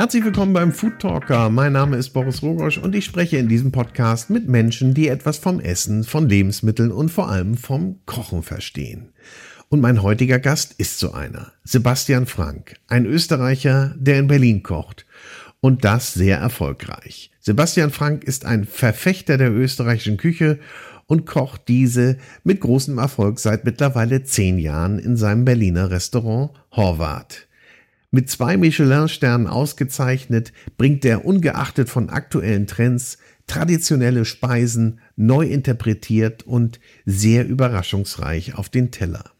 Herzlich willkommen beim Food Talker. Mein Name ist Boris Rogosch und ich spreche in diesem Podcast mit Menschen, die etwas vom Essen, von Lebensmitteln und vor allem vom Kochen verstehen. Und mein heutiger Gast ist so einer. Sebastian Frank, ein Österreicher, der in Berlin kocht. Und das sehr erfolgreich. Sebastian Frank ist ein Verfechter der österreichischen Küche und kocht diese mit großem Erfolg seit mittlerweile zehn Jahren in seinem Berliner Restaurant Horvath. Mit zwei Michelin-Sternen ausgezeichnet, bringt er ungeachtet von aktuellen Trends traditionelle Speisen neu interpretiert und sehr überraschungsreich auf den Teller.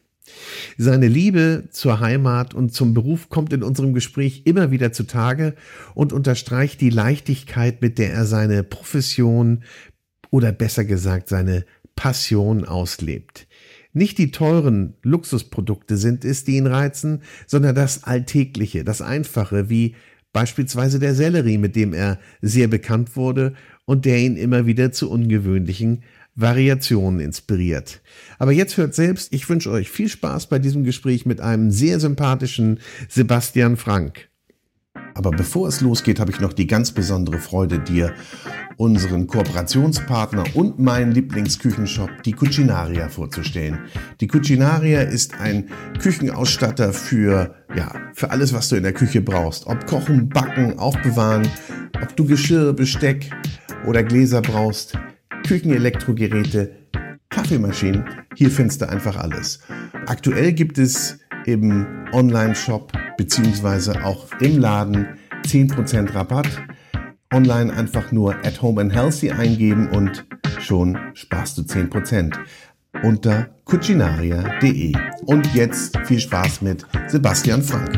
Seine Liebe zur Heimat und zum Beruf kommt in unserem Gespräch immer wieder zutage und unterstreicht die Leichtigkeit, mit der er seine Profession oder besser gesagt seine Passion auslebt. Nicht die teuren Luxusprodukte sind es, die ihn reizen, sondern das Alltägliche, das Einfache, wie beispielsweise der Sellerie, mit dem er sehr bekannt wurde und der ihn immer wieder zu ungewöhnlichen Variationen inspiriert. Aber jetzt hört selbst, ich wünsche euch viel Spaß bei diesem Gespräch mit einem sehr sympathischen Sebastian Frank. Aber bevor es losgeht, habe ich noch die ganz besondere Freude, dir unseren Kooperationspartner und meinen Lieblingsküchenshop, die Cucinaria, vorzustellen. Die Cucinaria ist ein Küchenausstatter für, ja, für alles, was du in der Küche brauchst. Ob kochen, backen, aufbewahren, ob du Geschirr, Besteck oder Gläser brauchst, Küchenelektrogeräte, Kaffeemaschinen, hier findest du einfach alles. Aktuell gibt es im Online-Shop beziehungsweise auch im Laden 10% Rabatt online einfach nur at home and healthy eingeben und schon sparst du 10% unter cucinaria.de. Und jetzt viel Spaß mit Sebastian Frank.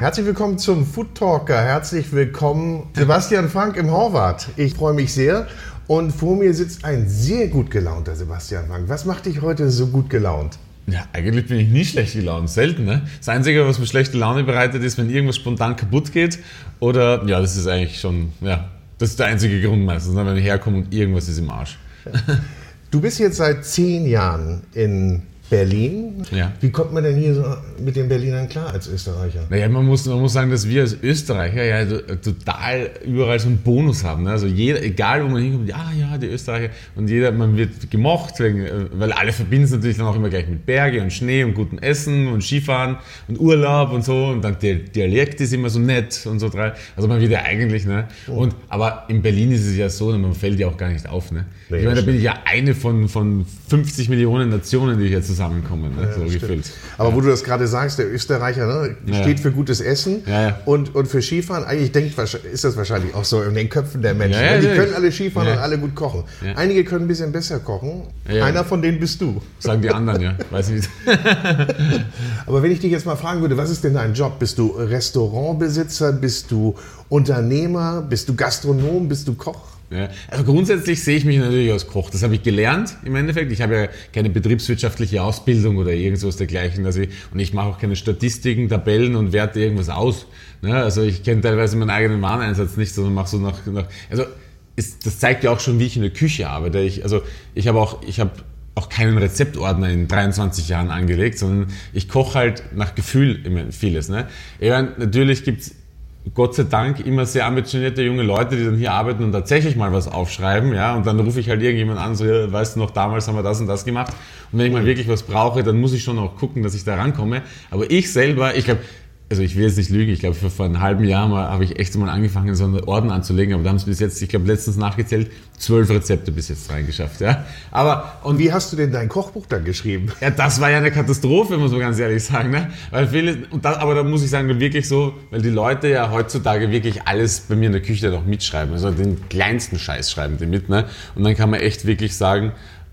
Herzlich willkommen zum Food Talker. Herzlich willkommen Sebastian Frank im Horvath. Ich freue mich sehr. Und vor mir sitzt ein sehr gut gelaunter Sebastian Frank. Was macht dich heute so gut gelaunt? Ja, eigentlich bin ich nie schlecht gelaunt, selten. Ne? Das Einzige, was mir schlechte Laune bereitet, ist, wenn irgendwas spontan kaputt geht. Oder, ja, das ist eigentlich schon, ja, das ist der einzige Grund meistens, ne? wenn ich herkomme und irgendwas ist im Arsch. Du bist jetzt seit zehn Jahren in Berlin. Ja. Wie kommt man denn hier so mit den Berlinern klar als Österreicher? Naja, man muss, man muss sagen, dass wir als Österreicher ja total überall so einen Bonus haben. Ne? Also jeder, egal wo man hinkommt, ja, ja, die Österreicher und jeder, man wird gemocht, weil alle verbinden es natürlich dann auch immer gleich mit Berge und Schnee und gutem Essen und Skifahren und Urlaub und so und dann der Dialekt ist immer so nett und so drei. Also man wird ja eigentlich, ne? Und, aber in Berlin ist es ja so, man fällt ja auch gar nicht auf, ne? Nee, ich meine, da bin ich ja eine von, von 50 Millionen Nationen, die hier zusammenkommen, ne? So gefühlt. Aber wo du das gerade sagst, der Österreicher ne, steht für gutes Essen und, und für Skifahren. Eigentlich denkt, ist das wahrscheinlich auch so in den Köpfen der Menschen. Ne? Die können alle Skifahren und alle gut kochen. Einige können ein bisschen besser kochen. Einer von denen bist du. Sagen die anderen, ja. Weiß ich nicht. Aber wenn ich dich jetzt mal fragen würde, was ist denn dein Job? Bist du Restaurantbesitzer? Bist du Unternehmer? Bist du Gastronom? Bist du Koch? Ja, also grundsätzlich sehe ich mich natürlich als Koch. Das habe ich gelernt im Endeffekt. Ich habe ja keine betriebswirtschaftliche Ausbildung oder irgendwas dergleichen. Also ich, und ich mache auch keine Statistiken, Tabellen und werte irgendwas aus. Ja, also ich kenne teilweise meinen eigenen Wareneinsatz nicht, sondern mache so nach, nach also ist, das zeigt ja auch schon, wie ich in der Küche arbeite. Ich, also ich habe auch, ich habe auch keinen Rezeptordner in 23 Jahren angelegt, sondern ich koche halt nach Gefühl vieles. Ne? Ich meine, natürlich gibt's Gott sei Dank immer sehr ambitionierte junge Leute, die dann hier arbeiten und tatsächlich mal was aufschreiben, ja, und dann rufe ich halt irgendjemand an, so, ja, weißt du noch, damals haben wir das und das gemacht. Und wenn ich mal wirklich was brauche, dann muss ich schon auch gucken, dass ich da rankomme. Aber ich selber, ich glaube, also ich will jetzt nicht lügen, ich glaube, vor einem halben Jahr mal habe ich echt mal angefangen, so einen Orden anzulegen, aber da haben es bis jetzt, ich glaube, letztens nachgezählt, zwölf Rezepte bis jetzt reingeschafft, ja. Aber, und wie hast du denn dein Kochbuch dann geschrieben? Ja, das war ja eine Katastrophe, muss man ganz ehrlich sagen, ne? Weil viele, und das, aber da muss ich sagen, wirklich so, weil die Leute ja heutzutage wirklich alles bei mir in der Küche noch mitschreiben, also den kleinsten Scheiß schreiben die mit, ne? Und dann kann man echt wirklich sagen,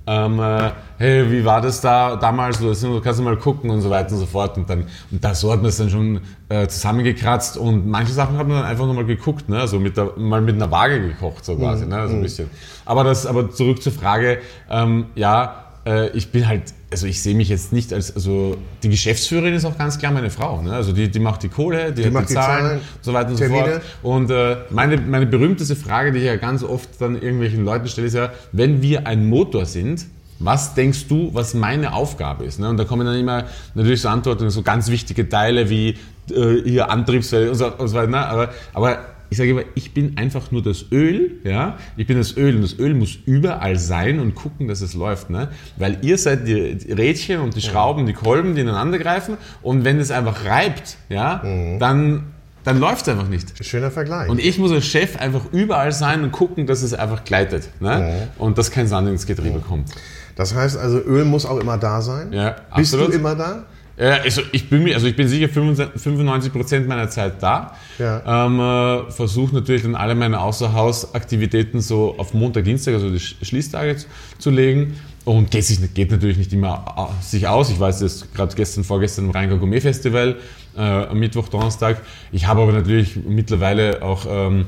ähm, äh, hey, wie war das da damals? Du kannst du mal gucken und so weiter und so fort. Und dann, und da so hat man es dann schon äh, zusammengekratzt und manche Sachen hat man dann einfach nochmal geguckt, ne? Also mit der, mal mit einer Waage gekocht, so quasi, mhm. ne? So ein mhm. bisschen. Aber das, aber zurück zur Frage, ähm, ja, äh, ich bin halt, also ich sehe mich jetzt nicht als, also die Geschäftsführerin ist auch ganz klar meine Frau. Ne? Also die, die macht die Kohle, die, die hat die Zahlen, Zahlen, so weiter und Termine. so fort. Und äh, meine, meine berühmteste Frage, die ich ja ganz oft dann irgendwelchen Leuten stelle, ist ja, wenn wir ein Motor sind, Was denkst du, was meine Aufgabe ist? Ne? Und da kommen dann immer natürlich so Antworten, so ganz wichtige Teile wie äh, hier Antriebswelle und so, und so weiter. Ne? Aber, aber ich sage immer, ich bin einfach nur das Öl, ja, ich bin das Öl und das Öl muss überall sein und gucken, dass es läuft, ne? Weil ihr seid die Rädchen und die Schrauben, die Kolben, die ineinander greifen und wenn es einfach reibt, ja, mhm. dann dann läuft es einfach nicht. Schöner Vergleich. Und ich muss als Chef einfach überall sein und gucken, dass es einfach gleitet. Ne? Mhm. Und dass kein Sand ins Getriebe mhm. kommt. Das heißt also, Öl muss auch immer da sein. Ja, Bist absolut. du immer da? Ja, also ich bin, also ich bin sicher 95 Prozent meiner Zeit da. Ja. Ähm, äh, Versuche natürlich dann alle meine Außerhausaktivitäten so auf Montag, Dienstag, also die Schließtage zu, zu legen. Und geht, sich, geht natürlich nicht immer sich aus. Ich weiß das gerade gestern, vorgestern im Rheingau Gourmet Festival, äh, am Mittwoch, Donnerstag. Ich habe aber natürlich mittlerweile auch ähm,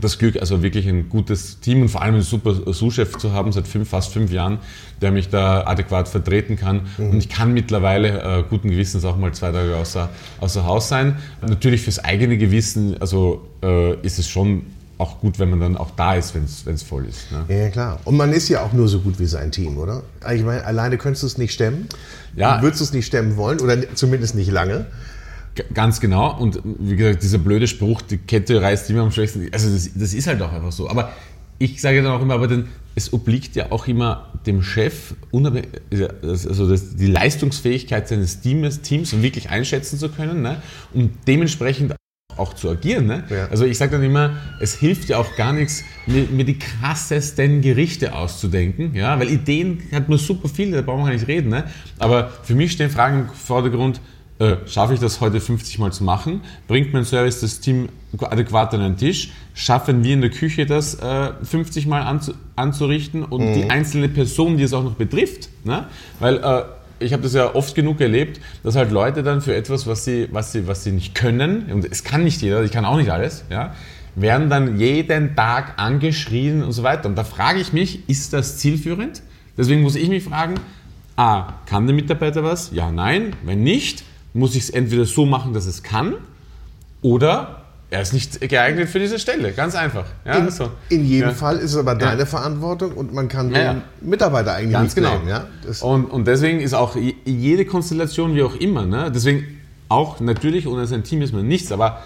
das Glück, also wirklich ein gutes Team und vor allem einen super Sous-Chef zu haben seit fünf, fast fünf Jahren, der mich da adäquat vertreten kann. Mhm. Und ich kann mittlerweile äh, guten Gewissens auch mal zwei Tage außer, außer Haus sein. Natürlich fürs eigene Gewissen, also äh, ist es schon auch gut, wenn man dann auch da ist, wenn es voll ist. Ne? Ja, klar. Und man ist ja auch nur so gut wie sein Team, oder? Ich meine, alleine könntest du es nicht stemmen. Ja. Würdest du es nicht stemmen wollen oder zumindest nicht lange. Ganz genau. Und wie gesagt, dieser blöde Spruch, die Kette reißt immer am schwächsten. Also das, das ist halt auch einfach so. Aber ich sage dann auch immer, aber denn, es obliegt ja auch immer dem Chef, also das, die Leistungsfähigkeit seines Teams, Teams wirklich einschätzen zu können ne? und dementsprechend auch zu agieren. Ne? Ja. Also ich sage dann immer, es hilft ja auch gar nichts, mir, mir, die krassesten Gerichte auszudenken, ja? weil Ideen hat man super viele, da brauchen wir gar nicht reden. Ne? Aber für mich stehen Fragen im Vordergrund, äh, schaffe ich das heute 50 Mal zu machen? Bringt mein Service das Team adäquat an den Tisch? Schaffen wir in der Küche das äh, 50 Mal anzu anzurichten und mhm. die einzelne Person, die es auch noch betrifft? Ne? Weil äh, ich habe das ja oft genug erlebt, dass halt Leute dann für etwas, was sie, was sie, was sie nicht können, und es kann nicht jeder, ich kann auch nicht alles, ja, werden dann jeden Tag angeschrien und so weiter. Und da frage ich mich, ist das zielführend? Deswegen muss ich mich fragen, A, kann der Mitarbeiter was? Ja, nein. Wenn nicht, muss ich es entweder so machen, dass es kann, oder er ist nicht geeignet für diese Stelle. Ganz einfach. Ja, in, so. in jedem ja. Fall ist es aber deine ja. Verantwortung und man kann den Mitarbeiter eigentlich Ganz nicht genau. Nehmen, ja? und, und deswegen ist auch jede Konstellation, wie auch immer, ne? deswegen auch natürlich ohne sein Team ist man nichts, aber,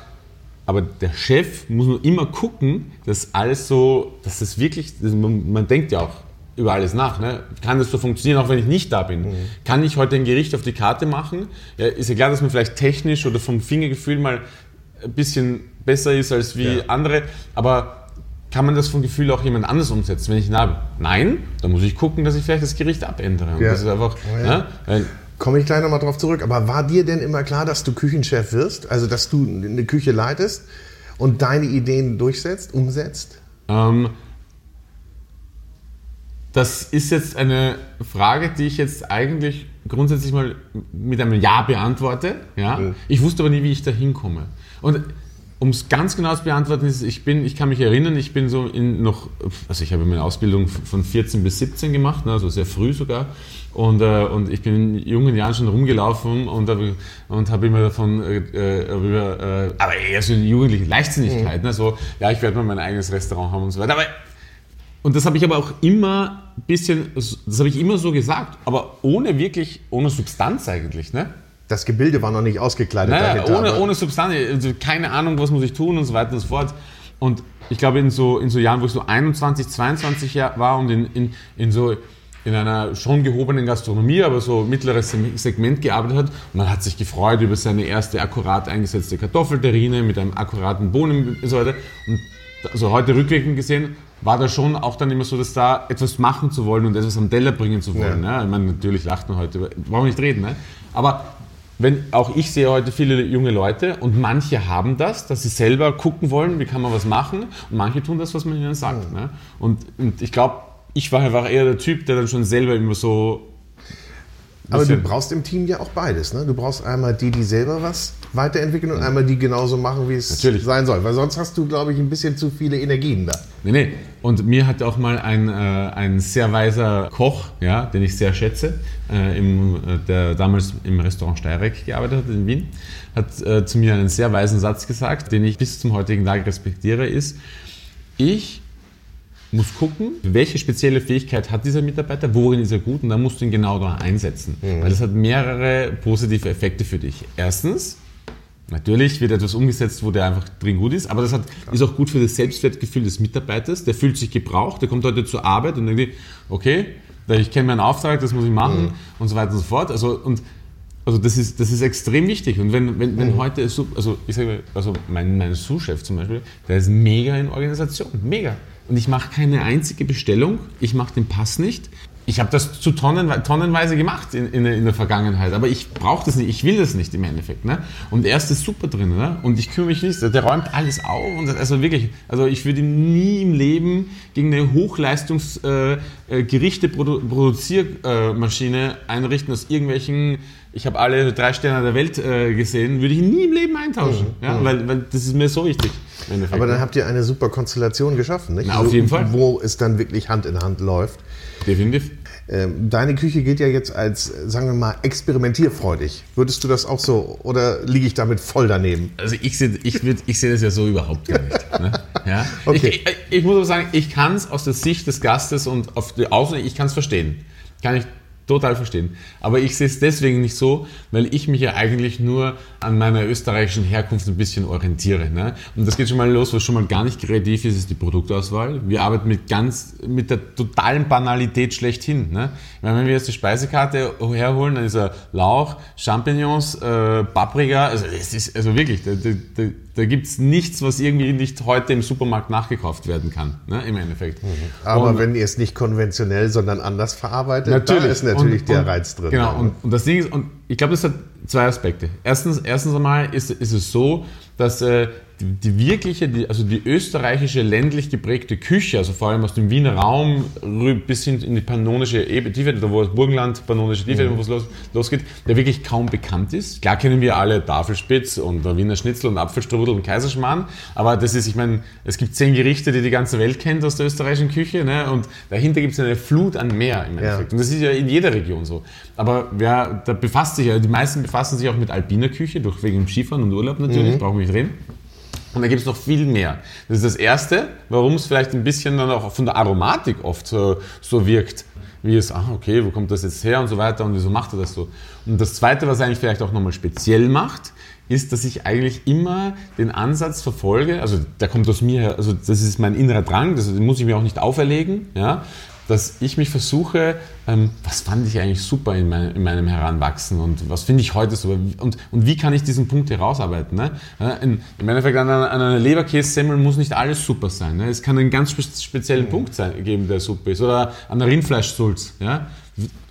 aber der Chef muss nur immer gucken, dass alles so, dass das wirklich, man, man denkt ja auch, über alles nach. Ne? Kann das so funktionieren, auch wenn ich nicht da bin? Mhm. Kann ich heute ein Gericht auf die Karte machen? Ja, ist ja klar, dass man vielleicht technisch oder vom Fingergefühl mal ein bisschen besser ist als wie ja. andere, aber kann man das vom Gefühl auch jemand anders umsetzen? Wenn ich na, nein, dann muss ich gucken, dass ich vielleicht das Gericht abändere. Ja. Das ist einfach, oh ja. ne? Komme ich gleich nochmal drauf zurück. Aber war dir denn immer klar, dass du Küchenchef wirst? Also, dass du eine Küche leitest und deine Ideen durchsetzt, umsetzt? Ähm, das ist jetzt eine Frage, die ich jetzt eigentlich grundsätzlich mal mit einem Ja beantworte. Ja? Mhm. Ich wusste aber nie, wie ich da hinkomme. Und um es ganz genau zu beantworten, ist, ich bin, ich kann mich erinnern, ich bin so in noch, also ich habe meine Ausbildung von 14 bis 17 gemacht, ne, also sehr früh sogar. Und, äh, und ich bin in jungen Jahren schon rumgelaufen und habe und hab immer davon, äh, äh, über, äh, aber eher so eine jugendliche Leichtsinnigkeit, mhm. ne, so, ja, ich werde mal mein eigenes Restaurant haben und so weiter. Aber und das habe ich aber auch immer ein bisschen, das habe ich immer so gesagt, aber ohne wirklich, ohne Substanz eigentlich. Ne? Das Gebilde war noch nicht ausgekleidet. Naja, dahinter, ohne, ohne Substanz, also keine Ahnung, was muss ich tun und so weiter und so fort. Und ich glaube, in so, in so Jahren, wo ich so 21, 22 war und in, in, in so in einer schon gehobenen Gastronomie, aber so mittleres Segment gearbeitet hat. Und man hat sich gefreut über seine erste akkurat eingesetzte Kartoffelterrine mit einem akkuraten Bohnen und so weiter. Und also heute rückwirkend gesehen, war da schon auch dann immer so, dass da etwas machen zu wollen und etwas am Teller bringen zu wollen. Ja. Ne? Ich meine, natürlich lacht man heute, brauchen wir nicht reden. Ne? Aber wenn, auch ich sehe heute viele junge Leute und manche haben das, dass sie selber gucken wollen, wie kann man was machen und manche tun das, was man ihnen sagt. Ja. Ne? Und, und ich glaube, ich war einfach eher der Typ, der dann schon selber immer so aber du brauchst im Team ja auch beides. Ne? Du brauchst einmal die, die selber was weiterentwickeln und einmal die genauso machen, wie es Natürlich. sein soll. Weil sonst hast du, glaube ich, ein bisschen zu viele Energien da. Nee, nee. Und mir hat auch mal ein, äh, ein sehr weiser Koch, ja, den ich sehr schätze, äh, im, äh, der damals im Restaurant Steyrek gearbeitet hat in Wien, hat äh, zu mir einen sehr weisen Satz gesagt, den ich bis zum heutigen Tag respektiere, ist, ich musst gucken, welche spezielle Fähigkeit hat dieser Mitarbeiter, worin ist er gut und dann musst du ihn genau da einsetzen. Mhm. Weil das hat mehrere positive Effekte für dich. Erstens, Natürlich wird etwas umgesetzt, wo der einfach drin gut ist, aber das hat, ist auch gut für das Selbstwertgefühl des Mitarbeiters. Der fühlt sich gebraucht, der kommt heute zur Arbeit und denkt, okay, ich kenne meinen Auftrag, das muss ich machen mhm. und so weiter und so fort. Also, und, also das, ist, das ist extrem wichtig. Und wenn, wenn, wenn mhm. heute, also ich sage, also mein, mein Sous-Chef zum Beispiel, der ist mega in Organisation, mega. Und ich mache keine einzige Bestellung, ich mache den Pass nicht ich habe das zu tonnen, tonnenweise gemacht in, in, in der Vergangenheit, aber ich brauche das nicht, ich will das nicht im Endeffekt. Ne? Und er ist das super drin ne? und ich kümmere mich nicht, der räumt alles auf und also wirklich, also ich würde nie im Leben gegen eine Hochleistungsgerichte äh, äh Produziermaschine einrichten aus irgendwelchen, ich habe alle drei Sterne der Welt äh, gesehen, würde ich nie im Leben eintauschen, mhm. ja? Mhm. Weil, weil das ist mir so wichtig. Aber dann habt ihr eine super Konstellation geschaffen, nicht? Na, auf jeden Fall. Wo es dann wirklich Hand in Hand läuft. Definitiv. Ähm, deine Küche geht ja jetzt als, sagen wir mal, experimentierfreudig. Würdest du das auch so oder liege ich damit voll daneben? Also ich sehe ich, ich seh das ja so überhaupt gar nicht. Ne? Ja? Okay. Ich, ich, ich, muss auch sagen, ich kann es aus der Sicht des Gastes und auf die Außen, ich kann es verstehen. Kann ich total verstehen. Aber ich sehe es deswegen nicht so, weil ich mich ja eigentlich nur an meiner österreichischen Herkunft ein bisschen orientiere. Ne? Und das geht schon mal los, was schon mal gar nicht kreativ ist, ist die Produktauswahl. Wir arbeiten mit ganz, mit der totalen Banalität schlechthin. Ne? Meine, wenn wir jetzt die Speisekarte herholen, dann ist er Lauch, Champignons, äh, Paprika, also es ist, also wirklich, da, da, da gibt es nichts, was irgendwie nicht heute im Supermarkt nachgekauft werden kann, ne, im Endeffekt. Mhm. Aber und, wenn ihr es nicht konventionell, sondern anders verarbeitet, natürlich. da ist natürlich und, der und, Reiz drin. Genau, und, und das Ding ist, und ich glaube, das hat zwei Aspekte. Erstens, erstens einmal ist, ist es so, dass äh, die, wirkliche, die, also die österreichische ländlich geprägte Küche, also vor allem aus dem Wiener Raum bis hin in die pannonische Tiefe, da wo das Burgenland, pannonische Tiefe, mhm. wo es los, losgeht, der wirklich kaum bekannt ist. Klar kennen wir alle Tafelspitz und Wiener Schnitzel und Apfelstrudel und Kaiserschmarrn, aber das ist, ich meine, es gibt zehn Gerichte, die die ganze Welt kennt aus der österreichischen Küche ne? und dahinter gibt es eine Flut an mehr im Endeffekt. Ja. Und das ist ja in jeder Region so. Aber wer, da befasst sich ja, die meisten befassen sich auch mit alpiner Küche, durch wegen Skifahren und Urlaub natürlich, mhm. brauchen wir nicht reden. Und da gibt es noch viel mehr. Das ist das Erste, warum es vielleicht ein bisschen dann auch von der Aromatik oft so, so wirkt. Wie es, ah, okay, wo kommt das jetzt her und so weiter und wieso macht er das so? Und das Zweite, was eigentlich vielleicht auch nochmal speziell macht, ist, dass ich eigentlich immer den Ansatz verfolge, also der kommt aus mir her, also das ist mein innerer Drang, das muss ich mir auch nicht auferlegen, ja, dass ich mich versuche, ähm, was fand ich eigentlich super in, mein, in meinem Heranwachsen und was finde ich heute super und, und wie kann ich diesen Punkt herausarbeiten. Ne? In, Im Endeffekt an einer, einer Leberkässemmel muss nicht alles super sein. Ne? Es kann einen ganz speziellen mhm. Punkt sein, geben, der super ist. Oder an der Rindfleischsulz. Ja?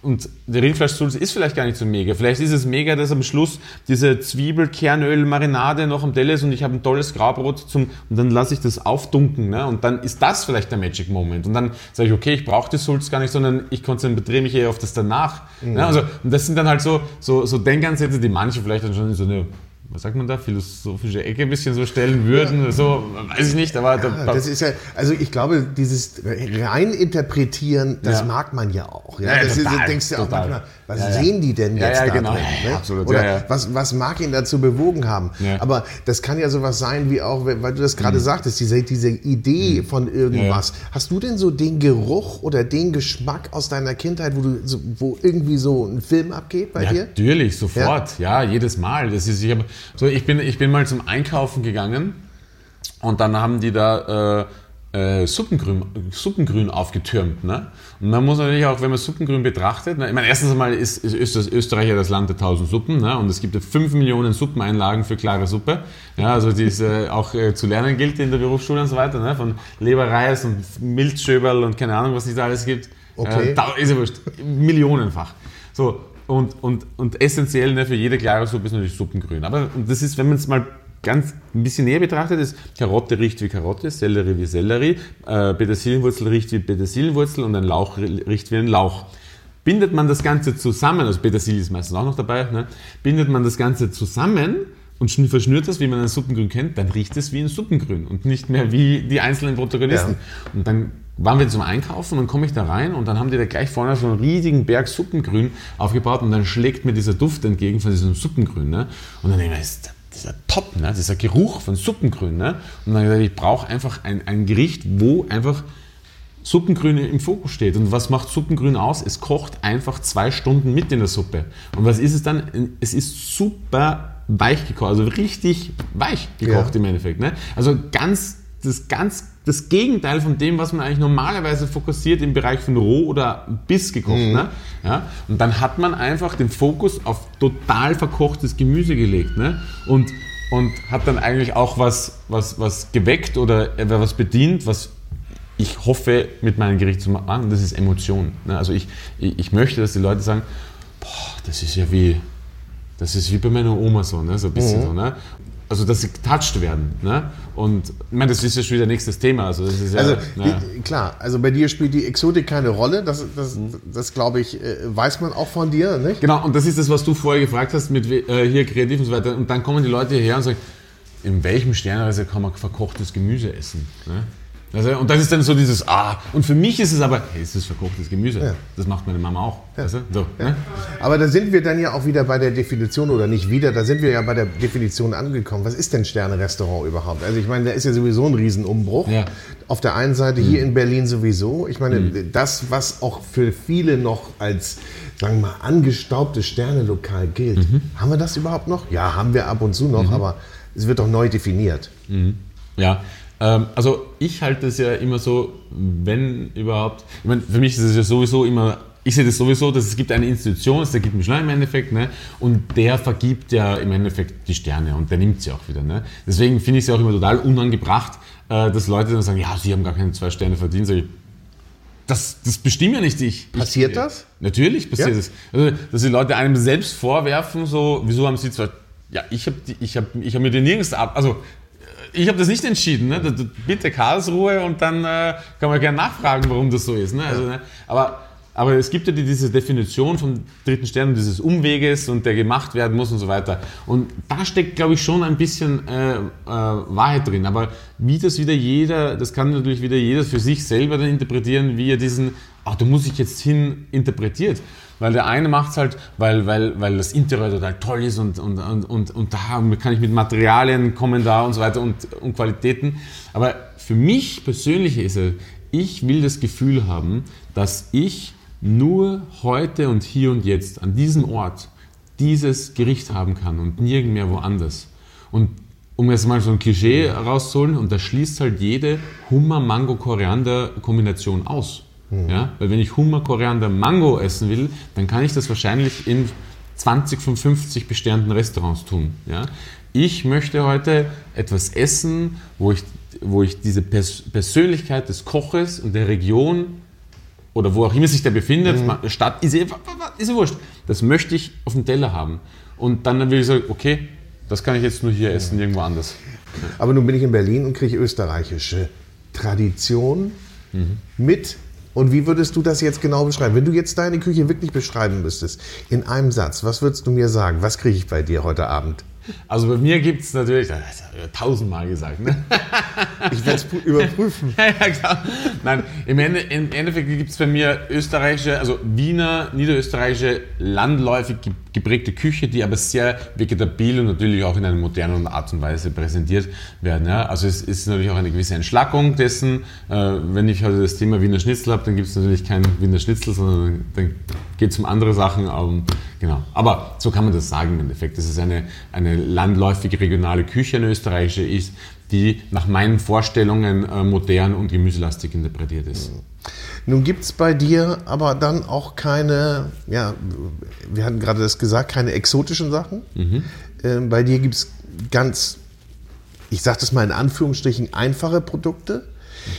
Und der Rindfleischsulz ist vielleicht gar nicht so mega. Vielleicht ist es mega, dass am Schluss diese Zwiebel-Kernöl-Marinade noch am Teller ist und ich habe ein tolles Graubrot zum, und dann lasse ich das aufdunken. Ne? Und dann ist das vielleicht der Magic Moment. Und dann sage ich, okay, ich brauche die Sulz gar nicht, sondern ich konzentriere mich eher auf das danach. Mhm. Ne? Also, und das sind dann halt so, so, so Denkansätze, die manche vielleicht dann schon in so eine was sagt man da, philosophische Ecke ein bisschen so stellen würden, ja. so, weiß ich nicht, aber... Ja, das ist ja, also ich glaube, dieses rein interpretieren, das ja. mag man ja auch. Ja, das total, ist, denkst du auch manchmal, was ja, sehen die denn jetzt ja, ja, genau. drin? Ne? Absolut, Oder Was, was mag ihn dazu bewogen haben? Aber das kann ja sowas sein wie auch, weil du das gerade mhm. sagtest, diese, diese Idee mhm. von irgendwas. Hast du denn so den Geruch oder den Geschmack aus deiner Kindheit, wo, du, so, wo irgendwie so ein Film abgeht bei dir? Natürlich, sofort. Ja, jedes Mal. Das ist, ich, hab, so, ich, bin, ich bin mal zum Einkaufen gegangen und dann haben die da... Äh, äh, Suppengrün, Suppengrün aufgetürmt. Ne? Und man muss natürlich auch, wenn man Suppengrün betrachtet, ne? ich meine, erstens einmal ist, ist, ist Österreich ja das Land der tausend Suppen ne? und es gibt ja fünf Millionen Suppeneinlagen für klare Suppe. Ja, also die es äh, auch äh, zu lernen gilt in der Berufsschule und so weiter, ne? von Leberreis und Milzschöberl und keine Ahnung, was es da alles gibt. Okay. Äh, ist ja wurscht. Millionenfach. So, und, und, und essentiell ne, für jede klare Suppe ist natürlich Suppengrün. Aber das ist, wenn man es mal ganz ein bisschen näher betrachtet ist, Karotte riecht wie Karotte, Sellerie wie Sellerie, äh, Petersilienwurzel riecht wie Petersilienwurzel und ein Lauch riecht wie ein Lauch. Bindet man das Ganze zusammen, also Petersilie ist meistens auch noch dabei, ne? bindet man das Ganze zusammen und verschnürt das, wie man ein Suppengrün kennt, dann riecht es wie ein Suppengrün und nicht mehr wie die einzelnen Protagonisten. Ja. Und dann waren wir zum Einkaufen und dann komme ich da rein und dann haben die da gleich vorne so einen riesigen Berg Suppengrün aufgebaut und dann schlägt mir dieser Duft entgegen von diesem Suppengrün. Ne? Und dann denke ich, dieser Top, ne? dieser Geruch von Suppengrün. Ne? Und dann gesagt, ich brauche einfach ein, ein Gericht, wo einfach Suppengrün im Fokus steht. Und was macht Suppengrün aus? Es kocht einfach zwei Stunden mit in der Suppe. Und was ist es dann? Es ist super weich gekocht, also richtig weich gekocht ja. im Endeffekt. Ne? Also ganz das ganz das Gegenteil von dem, was man eigentlich normalerweise fokussiert im Bereich von roh oder Biss gekocht. Mhm. Ne? Ja? Und dann hat man einfach den Fokus auf total verkochtes Gemüse gelegt. Ne? Und, und hat dann eigentlich auch was, was, was geweckt oder was bedient, was ich hoffe mit meinem Gericht zu machen, das ist Emotion. Ne? Also ich, ich, ich möchte, dass die Leute sagen, boah, das ist ja wie, das ist wie bei meiner Oma so, ne? so ein bisschen mhm. so. Ne? Also, dass sie getouched werden. Ne? Und ich meine, das ist ja schon wieder nächstes Thema. Also, das ist ja, also ja. klar, also bei dir spielt die Exotik keine Rolle. Das, das, das glaube ich, äh, weiß man auch von dir, nicht? Genau, und das ist das, was du vorher gefragt hast mit äh, hier kreativ und so weiter. Und dann kommen die Leute hierher und sagen, in welchem Sternreise kann man verkochtes Gemüse essen? Ne? Also, und das ist dann so dieses Ah. Und für mich ist es aber, hey, es ist verkochtes Gemüse. Ja. Das macht meine Mama auch. Ja. Weißt du? so, ja. ne? Aber da sind wir dann ja auch wieder bei der Definition oder nicht wieder, da sind wir ja bei der Definition angekommen. Was ist denn Sterne-Restaurant überhaupt? Also ich meine, da ist ja sowieso ein Riesenumbruch. Auf der einen Seite mhm. hier in Berlin sowieso. Ich meine, mhm. das, was auch für viele noch als sagen wir mal, angestaubtes Sternelokal gilt. Mhm. Haben wir das überhaupt noch? Ja, haben wir ab und zu noch, mhm. aber es wird doch neu definiert. Mhm. Ja, also ich halte es ja immer so, wenn überhaupt, ich meine, für mich ist es ja sowieso immer, ich sehe das sowieso, dass es gibt eine Institution, ist der Git Michelin im Endeffekt, ne? und der vergibt ja im Endeffekt die Sterne und der nimmt sie auch wieder. Ne? Deswegen finde ich es ja auch immer total unangebracht, äh, dass Leute dann sagen, ja, sie haben gar keine zwei Sterne verdient. Sag ich, das, das bestimme ja nicht ich. Passiert ich, das? Natürlich passiert ja? das. Also, dass die Leute einem selbst vorwerfen, so, wieso haben sie zwei ja, ich habe ich hab, ich hab mir den nirgends ab. Also ich habe das nicht entschieden. Ne? Bitte Karlsruhe und dann äh, kann man gerne nachfragen, warum das so ist. Ne? Also, ne? Aber, aber es gibt ja diese Definition vom dritten Stern, dieses Umweges und der gemacht werden muss und so weiter. Und da steckt, glaube ich, schon ein bisschen äh, äh, Wahrheit drin. Aber wie das wieder jeder, das kann natürlich wieder jeder für sich selber dann interpretieren, wie er diesen, ach, da muss ich jetzt hin interpretiert. Weil der eine macht es halt, weil, weil, weil das Interieur total toll ist und, und, und, und, da kann ich mit Materialien kommen da und so weiter und, und Qualitäten. Aber für mich persönlich ist es, ich will das Gefühl haben, dass ich nur heute und hier und jetzt an diesem Ort dieses Gericht haben kann und nirgend mehr woanders. Und um jetzt mal so ein Klischee rauszuholen, und das schließt halt jede Hummer-Mango-Koriander-Kombination aus. Mhm. Ja? Weil wenn ich Hummer, Koriander, Mango essen will, dann kann ich das wahrscheinlich in 20 von 50 bestehenden Restaurants tun. Ja? Ich möchte heute etwas essen, wo ich, wo ich diese Pers Persönlichkeit des Koches und der Region oder wo auch immer sich der befindet, mhm. Stadt, ist, ist ja wurscht, das möchte ich auf dem Teller haben. Und dann will ich sagen, okay, das kann ich jetzt nur hier essen, irgendwo anders. Aber nun bin ich in Berlin und kriege österreichische Tradition mhm. mit und wie würdest du das jetzt genau beschreiben? Wenn du jetzt deine Küche wirklich beschreiben müsstest, in einem Satz, was würdest du mir sagen? Was kriege ich bei dir heute Abend? Also bei mir gibt es natürlich, das hast du tausendmal gesagt, ne? Ich werde es überprüfen. ja, ja, klar. Nein, im, Ende, im Endeffekt gibt es bei mir österreichische, also Wiener, niederösterreichische, landläufig geprägte Küche, die aber sehr vegetabil und natürlich auch in einer modernen Art und Weise präsentiert werden. Ja? Also es ist natürlich auch eine gewisse Entschlackung dessen. Äh, wenn ich heute das Thema Wiener Schnitzel habe, dann gibt es natürlich kein Wiener Schnitzel, sondern dann geht es um andere Sachen. Um, genau. Aber so kann man das sagen im Endeffekt. Das ist eine, eine landläufig regionale Küche, eine österreichische ist, die nach meinen Vorstellungen äh, modern und gemüselastig interpretiert ist. Nun gibt es bei dir aber dann auch keine, ja, wir hatten gerade das gesagt, keine exotischen Sachen. Mhm. Äh, bei dir gibt es ganz, ich sage das mal in Anführungsstrichen, einfache Produkte.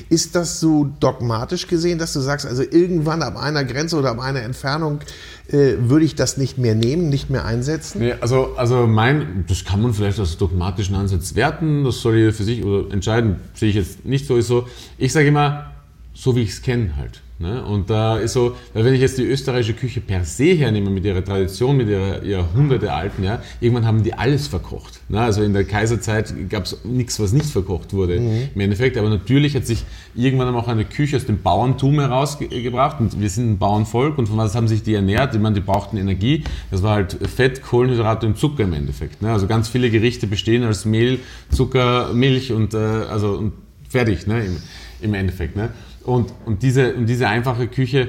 Ist das so dogmatisch gesehen, dass du sagst, also irgendwann ab einer Grenze oder ab einer Entfernung äh, würde ich das nicht mehr nehmen, nicht mehr einsetzen? Nee, also, also mein, das kann man vielleicht als dogmatischen Ansatz werten, das soll jeder für sich oder entscheiden, sehe ich jetzt nicht sowieso. Ich sage immer, so wie ich es kenne halt. Ne? Und da ist so, weil wenn ich jetzt die österreichische Küche per se hernehme, mit ihrer Tradition, mit ihrer Jahrhunderte alten, ja, irgendwann haben die alles verkocht. Ne? Also in der Kaiserzeit gab es nichts, was nicht verkocht wurde mhm. im Endeffekt. Aber natürlich hat sich irgendwann auch eine Küche aus dem Bauerntum herausgebracht und wir sind ein Bauernvolk und von was haben sich die ernährt? Ich meine, die brauchten Energie. Das war halt Fett, Kohlenhydrate und Zucker im Endeffekt. Ne? Also ganz viele Gerichte bestehen als Mehl, Zucker, Milch und, äh, also, und fertig ne? Im, im Endeffekt. Und, und, diese, und diese einfache Küche,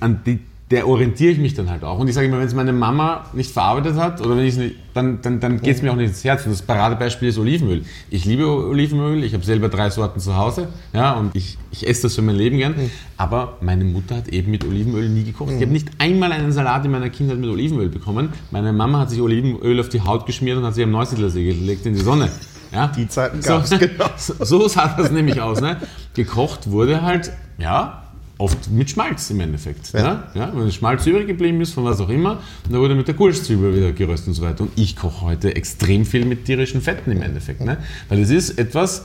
an die, der orientiere ich mich dann halt auch. Und ich sage immer, wenn es meine Mama nicht verarbeitet hat, oder wenn ich nicht, dann, dann, dann geht es mir auch nicht ins Herz. Und das Paradebeispiel ist Olivenöl. Ich liebe Olivenöl, ich habe selber drei Sorten zu Hause, ja, und ich, ich esse das für mein Leben gern. Mhm. Aber meine Mutter hat eben mit Olivenöl nie gekocht. Mhm. Ich habe nicht einmal einen Salat in meiner Kindheit mit Olivenöl bekommen. Meine Mama hat sich Olivenöl auf die Haut geschmiert und hat sie am Neusiedlersee gelegt in die Sonne. Ja? Die Zeiten gab es, so, genau. So, sah das nämlich aus. Ne? Gekocht wurde halt, ja, oft mit Schmalz im Endeffekt. Ja. Ne? Ja, wenn Schmalz übrig geblieben ist, von was auch immer, und da wurde mit der Gulszwiebel wieder geröstet und so weiter. Und ich koche heute extrem viel mit tierischen Fetten im Endeffekt. Ne? Weil es ist etwas,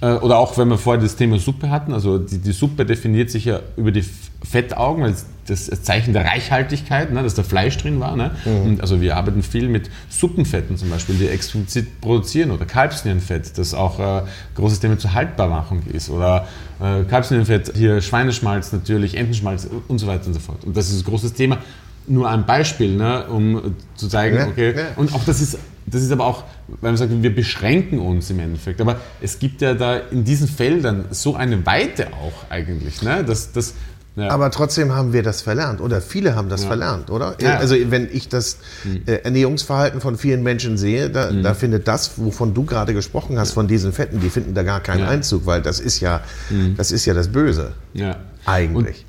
äh, oder auch wenn wir vorher das Thema Suppe hatten, also die, die Suppe definiert sich ja über die Fettaugen, weil das Zeichen der Reichhaltigkeit, ne, dass da Fleisch drin war. Ne? Mhm. Also wir arbeiten viel mit Suppenfetten zum Beispiel, die explizit produzieren oder Kalbsnierenfett, das auch äh, großes Thema zur Haltbarmachung ist. Oder äh, Kalbsnierenfett, hier Schweineschmalz natürlich, Entenschmalz und so weiter und so fort. Und das ist ein großes Thema. Nur ein Beispiel, ne, um zu zeigen, ja, okay. Ja. Und auch das ist, das ist aber auch, weil man sagt, wir beschränken uns im Endeffekt. Aber es gibt ja da in diesen Feldern so eine Weite auch eigentlich, ne, dass, dass ja. Aber trotzdem haben wir das verlernt oder viele haben das ja. verlernt, oder? Ja. Also wenn ich das hm. äh, Ernährungsverhalten von vielen Menschen sehe, da, mhm. da, findet das, wovon du gerade gesprochen hast, von diesen Fetten, die finden da gar keinen Einzug, weil das ist ja, mhm. das ist ja das Böse. Ja. Eigentlich.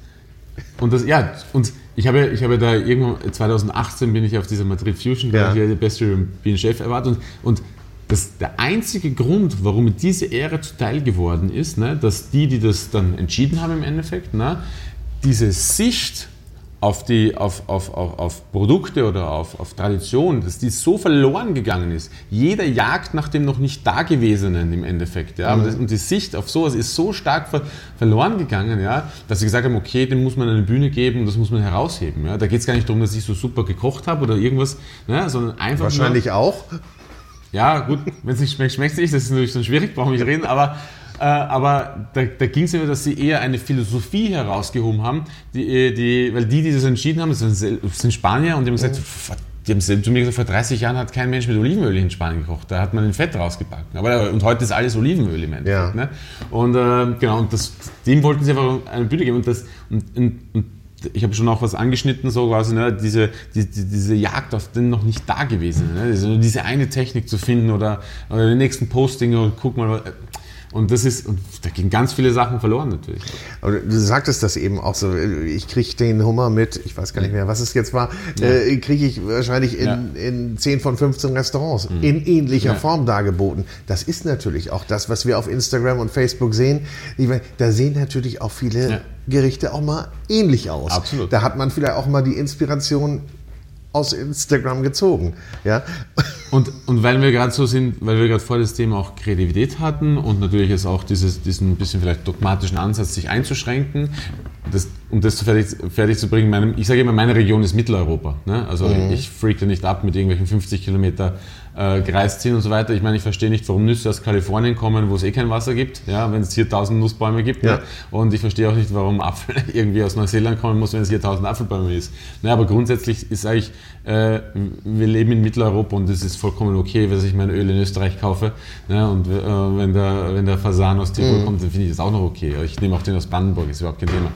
Und, und das, ja, und ich habe, ich habe da irgendwann, 2018 bin ich auf dieser Madrid Fusion, da ja. ich ja Best European Chef erwartet und, und das, der einzige Grund, warum diese Ehre zuteil geworden ist, ne, dass die, die das dann entschieden haben im Endeffekt, ne, diese Sicht auf, die, auf, auf, auf, auf Produkte oder auf, auf Tradition, dass die so verloren gegangen ist. Jeder jagt nach dem noch nicht Dagewesenen im Endeffekt. Ja? Mhm. Und die Sicht auf sowas ist so stark ver verloren gegangen, ja, dass sie gesagt haben, okay, dem muss man eine Bühne geben und das muss man herausheben. Ja? Da geht es gar nicht darum, dass ich so super gekocht habe oder irgendwas, ja, sondern einfach Wahrscheinlich nur, auch. Ja, gut, wenn es nicht schmeckt, schmeckt es nicht. Das ist natürlich schon schwierig, brauchen wir nicht reden. Aber äh, aber da, da ging es immer, dass sie eher eine Philosophie herausgehoben haben, die, äh, die, weil die, die das entschieden haben, das sind Spanier und die haben gesagt, mhm. die haben zu mir gesagt, vor 30 Jahren hat kein Mensch mit Olivenöl in Spanien gekocht. Da hat man den Fett rausgebacken. Aber, und heute ist alles Olivenöl im Endeffekt. Ja. Ne? Und äh, genau, und das, dem wollten sie einfach eine Bühne geben. Und, das, und, und, und ich habe schon auch was angeschnitten, so quasi, ne, diese, die, die, diese Jagd auf den noch nicht da gewesen. Ne? Also diese eine Technik zu finden oder, oder den nächsten Posting oder guck mal, und das ist, und da gehen ganz viele Sachen verloren natürlich. Aber du sagtest das eben auch so, ich kriege den Hummer mit, ich weiß gar nicht mehr, was es jetzt war, ja. äh, kriege ich wahrscheinlich in, ja. in 10 von 15 Restaurants mhm. in ähnlicher ja. Form dargeboten. Das ist natürlich auch das, was wir auf Instagram und Facebook sehen. Da sehen natürlich auch viele Gerichte auch mal ähnlich aus. Absolut. Da hat man vielleicht auch mal die Inspiration aus Instagram gezogen. Ja? Und, und weil wir gerade so sind, weil wir gerade vor das Thema auch Kreativität hatten und natürlich jetzt auch dieses, diesen bisschen vielleicht dogmatischen Ansatz, sich einzuschränken, das, um das fertig, fertig zu bringen, meinem, ich sage immer, meine Region ist Mitteleuropa. Ne? Also mhm. ich freake nicht ab mit irgendwelchen 50 Kilometer äh, sind und so weiter. Ich meine, ich verstehe nicht, warum Nüsse aus Kalifornien kommen, wo es eh kein Wasser gibt, ja, wenn es hier tausend Nussbäume gibt. Ja. Ne? Und ich verstehe auch nicht, warum Apfel irgendwie aus Neuseeland kommen muss, wenn es hier tausend Apfelbäume ist. Ne, aber grundsätzlich ist eigentlich, äh, wir leben in Mitteleuropa und es ist vollkommen okay, dass ich mein Öl in Österreich kaufe. Ne? Und äh, wenn, der, wenn der Fasan aus Tirol mhm. kommt, dann finde ich das auch noch okay. Ich nehme auch den aus Brandenburg, ist überhaupt kein Thema.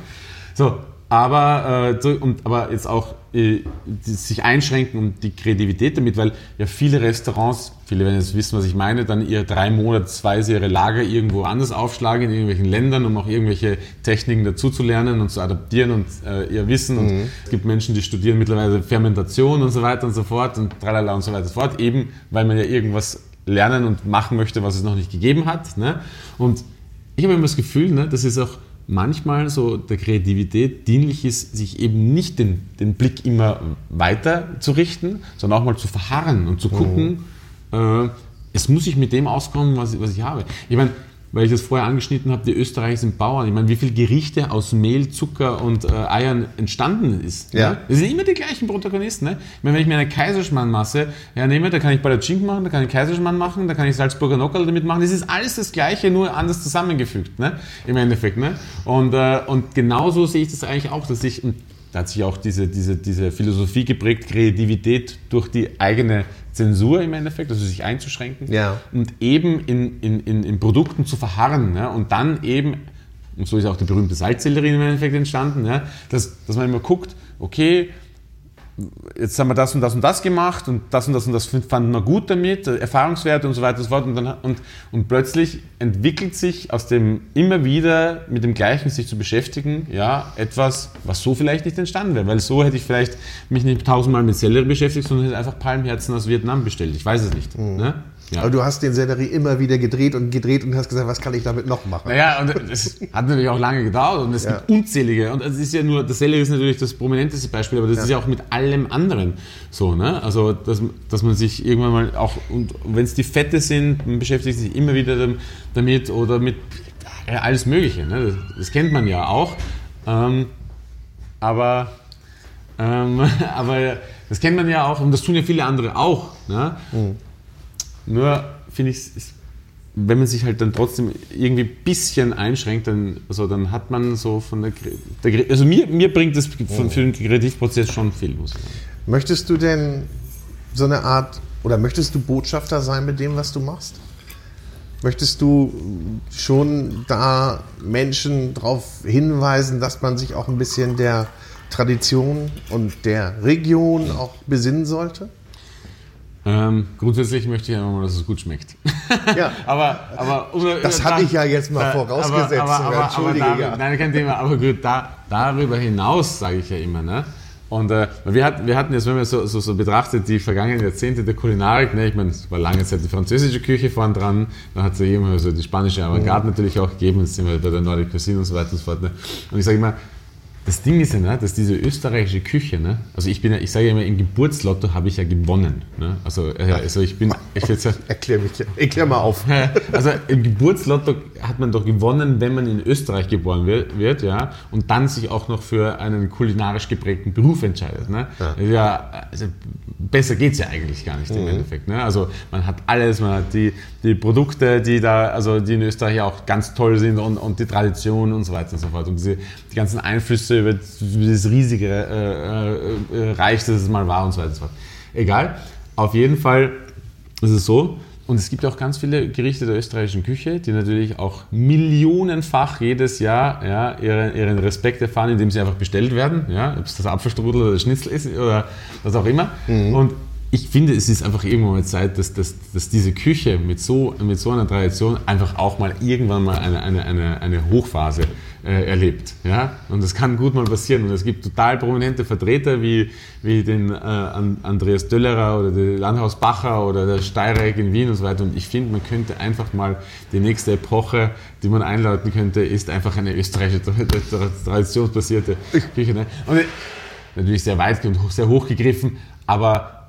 So, aber, äh, und, aber jetzt auch äh, sich einschränken und die Kreativität damit, weil ja viele Restaurants, viele werden jetzt wissen, was ich meine, dann ihre drei Monatsweise ihre Lager irgendwo anders aufschlagen in irgendwelchen Ländern, um auch irgendwelche Techniken dazu zu lernen und zu adaptieren und äh, ihr Wissen. Und mhm. es gibt Menschen, die studieren mittlerweile Fermentation und so weiter und so fort und tralala und so weiter und so fort, eben weil man ja irgendwas lernen und machen möchte, was es noch nicht gegeben hat. Ne? Und ich habe immer das Gefühl, ne, das ist auch manchmal so der Kreativität dienlich ist, sich eben nicht den, den Blick immer weiter zu richten, sondern auch mal zu verharren und zu gucken, mhm. äh, es muss ich mit dem auskommen, was, was ich habe. Ich meine, weil ich das vorher angeschnitten habe, die Österreicher sind Bauern. Ich meine, wie viele Gerichte aus Mehl, Zucker und äh, Eiern entstanden ist. Ja. Ne? Das sind immer die gleichen Protagonisten. Ne? Ich meine, wenn ich mir eine Kaiserschmarrn-Masse nehme, da kann ich Palatschink machen, da kann ich Kaiserschmarrn machen, da kann ich Salzburger Nockerl damit machen. Das ist alles das Gleiche, nur anders zusammengefügt, ne? im Endeffekt. Ne? Und, äh, und genauso sehe ich das eigentlich auch, dass ich, da hat sich auch diese, diese, diese Philosophie geprägt, Kreativität durch die eigene Zensur im Endeffekt, also sich einzuschränken Ja. und eben in, in, in, in Produkten zu verharren ja, und dann eben, und so ist auch die berühmte Salzsellerie im Endeffekt entstanden, ja, dass, dass man immer guckt, okay, jetzt haben wir das und das und das gemacht und das und das und das fanden wir gut damit, äh, Erfahrungswerte und so weiter und so fort. Und, dann, und, und plötzlich entwickelt sich aus dem immer wieder mit dem Gleichen sich zu beschäftigen, ja, etwas, was so vielleicht nicht entstanden wäre. Weil so hätte ich vielleicht mich nicht tausendmal mit Sellerie beschäftigt, sondern hätte einfach Palmherzen aus Vietnam bestellt. Ich weiß es nicht. Ne? Ja. Aber du hast den Sellerie immer wieder gedreht und gedreht und hast gesagt, was kann ich damit noch machen? Naja, und es hat natürlich auch lange gedauert und es Ja. gibt unzählige. Und es ist ja nur, das Sellerie ist natürlich das prominenteste Beispiel, aber das ist ja auch mit allem anderen so. Ne? Also, dass, dass man sich irgendwann mal auch, und wenn es die Fette sind, man beschäftigt sich immer wieder dam- damit oder mit ja, alles Mögliche. Ne? Das, das kennt man ja auch. Ähm, aber, ähm, aber das kennt man ja auch und das tun ja viele andere auch. Ne? Nur finde ich, wenn man sich halt dann trotzdem irgendwie ein bisschen einschränkt, dann, also dann hat man so von der, der also mir, mir bringt das von, für den Kreativprozess schon viel, muss ich sagen. Möchtest du denn so eine Art, oder möchtest du Botschafter sein mit dem, was du machst? Möchtest du schon da Menschen darauf hinweisen, dass man sich auch ein bisschen der Tradition und der Region auch besinnen sollte? Ähm, grundsätzlich möchte ich einfach mal, dass es gut schmeckt. Ja. aber, aber um- Das hatte ich ja jetzt mal da- vorausgesetzt Aber, aber, aber, aber Entschuldige, da, ja. Nein, kein Thema. Aber gut, da, darüber hinaus sage ich ja immer. Ne? Und äh, wir, hatten, wir hatten jetzt, wenn man so, so, so betrachtet, die vergangenen Jahrzehnte der Kulinarik, ne? ich meine, es war lange Zeit die französische Küche vorn dran, dann hat es ja immer so die spanische Avantgarde natürlich auch gegeben, jetzt sind wir bei der Nordic Cuisine und so weiter und so fort. Ne? Und ich sage immer, das Ding ist ja, ne, dass diese österreichische Küche, ne, also ich bin ja, ich sage ja immer, im Geburtslotto habe ich ja gewonnen. Ne? Also, ja, also ich bin, ich jetzt ja, Erklär mich, erklär mal auf. also im Geburtslotto hat man doch gewonnen, wenn man in Österreich geboren wird, wird ja, und dann sich auch noch für einen kulinarisch geprägten Beruf entscheidet. Ne? Ja. also besser geht es ja eigentlich gar nicht im Endeffekt. Ne? Also man hat alles, man hat die, die Produkte, die da, also die in Österreich auch ganz toll sind und, und die Tradition und so weiter und so fort. Und diese, die ganzen Einflüsse über das riesige äh, äh, äh, Reich, das es mal war und so weiter und so fort. Egal, auf jeden Fall ist es so. Und es gibt auch ganz viele Gerichte der österreichischen Küche, die natürlich auch millionenfach jedes Jahr ja, ihren, ihren Respekt erfahren, indem sie einfach bestellt werden. Ja, ob es das Apfelstrudel oder das Schnitzel ist oder was auch immer. Und ich finde, es ist einfach irgendwann mal Zeit, dass, dass, dass diese Küche mit so, mit so einer Tradition einfach auch mal irgendwann mal eine, eine, eine, eine Hochphase äh, erlebt. Ja? Und das kann gut mal passieren. Und es gibt total prominente Vertreter wie, wie den äh, An- Andreas Döllerer oder der Landhaus Bacher oder der Steyrek in Wien und so weiter. Und ich finde, man könnte einfach mal die nächste Epoche, die man einläuten könnte, ist einfach eine österreichische tra- tra- traditionsbasierte Küche. Ne? Und äh, natürlich sehr weit und sehr hochgegriffen, aber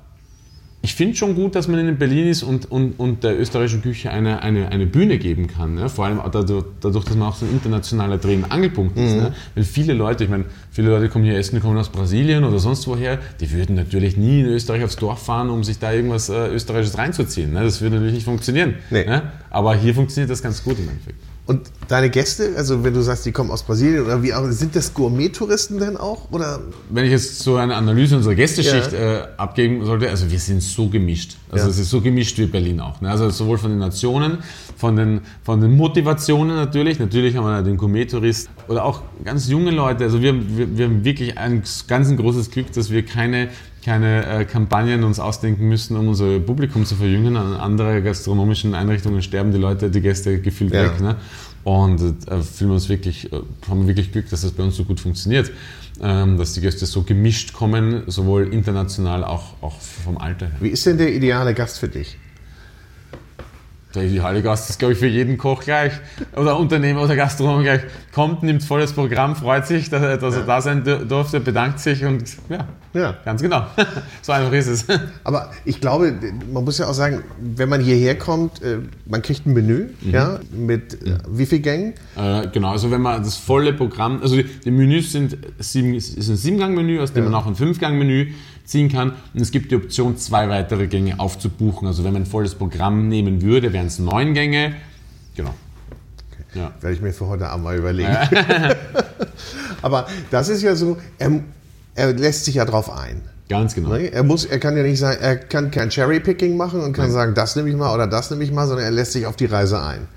ich finde schon gut, dass man in Berlin ist und, und, und der österreichischen Küche eine, eine, eine Bühne geben kann. Ne? Vor allem dadurch, dadurch, dass man auch so ein internationaler Dreh- und Angelpunkt ist. Ne? Weil viele Leute, ich meine, viele Leute kommen hier essen, die kommen aus Brasilien oder sonst woher, die würden natürlich nie in Österreich aufs Dorf fahren, um sich da irgendwas äh, Österreichisches reinzuziehen. Ne? Das würde natürlich nicht funktionieren. Nee. Ne? Aber hier funktioniert das ganz gut im Endeffekt. Und deine Gäste, also wenn du sagst, die kommen aus Brasilien oder wie auch, sind das Gourmet-Touristen denn auch? Oder? Wenn ich jetzt so eine Analyse unserer Gästeschicht Ja. äh, abgeben sollte, also wir sind so gemischt. Also Ja. es ist so gemischt wie Berlin auch. Ne? Also sowohl von den Nationen, von den, von den Motivationen natürlich. Natürlich haben wir den Gourmet-Tourist oder auch ganz junge Leute. Also wir, wir, wir haben wirklich ein ganz ein großes Glück, dass wir keine keine äh, Kampagnen uns ausdenken müssen, um unser Publikum zu verjüngen. An anderen gastronomischen Einrichtungen sterben die Leute, die Gäste gefühlt Ja. weg. Ne? Und äh, fühlen wir uns wirklich, äh, haben wir wirklich Glück, dass das bei uns so gut funktioniert. Ähm, dass die Gäste so gemischt kommen, sowohl international auch, auch vom Alter her. Wie ist denn der ideale Gast für dich? Der ideale Gast ist, glaube ich, für jeden Koch gleich. Oder Unternehmer oder Gastronom gleich. Kommt, nimmt volles Programm, freut sich, dass er, dass er da sein dur- durfte, bedankt sich und ja, Ja. ganz genau. so einfach ist es. Aber ich glaube, man muss ja auch sagen, wenn man hierher kommt, äh, man kriegt ein Menü, ja, mit äh, wie viel Gängen? Äh, genau, also wenn man das volle Programm, also die, die Menüs sind sieben, ist ein Siebengang-Menü, aus dem man auch ein Fünfgang-Menü ziehen kann. Und es gibt die Option, zwei weitere Gänge aufzubuchen. Also wenn man ein volles Programm nehmen würde, wären es neun Gänge. Genau. Ja. Werde ich mir für heute Abend mal überlegen. Aber das ist ja so, ähm, er lässt sich ja drauf ein. Ganz genau. Ne? Er muss, er kann ja nicht sagen, er kann kein Cherry-Picking machen und kann Nein. sagen, das nehme ich mal oder das nehme ich mal, sondern er lässt sich auf die Reise ein.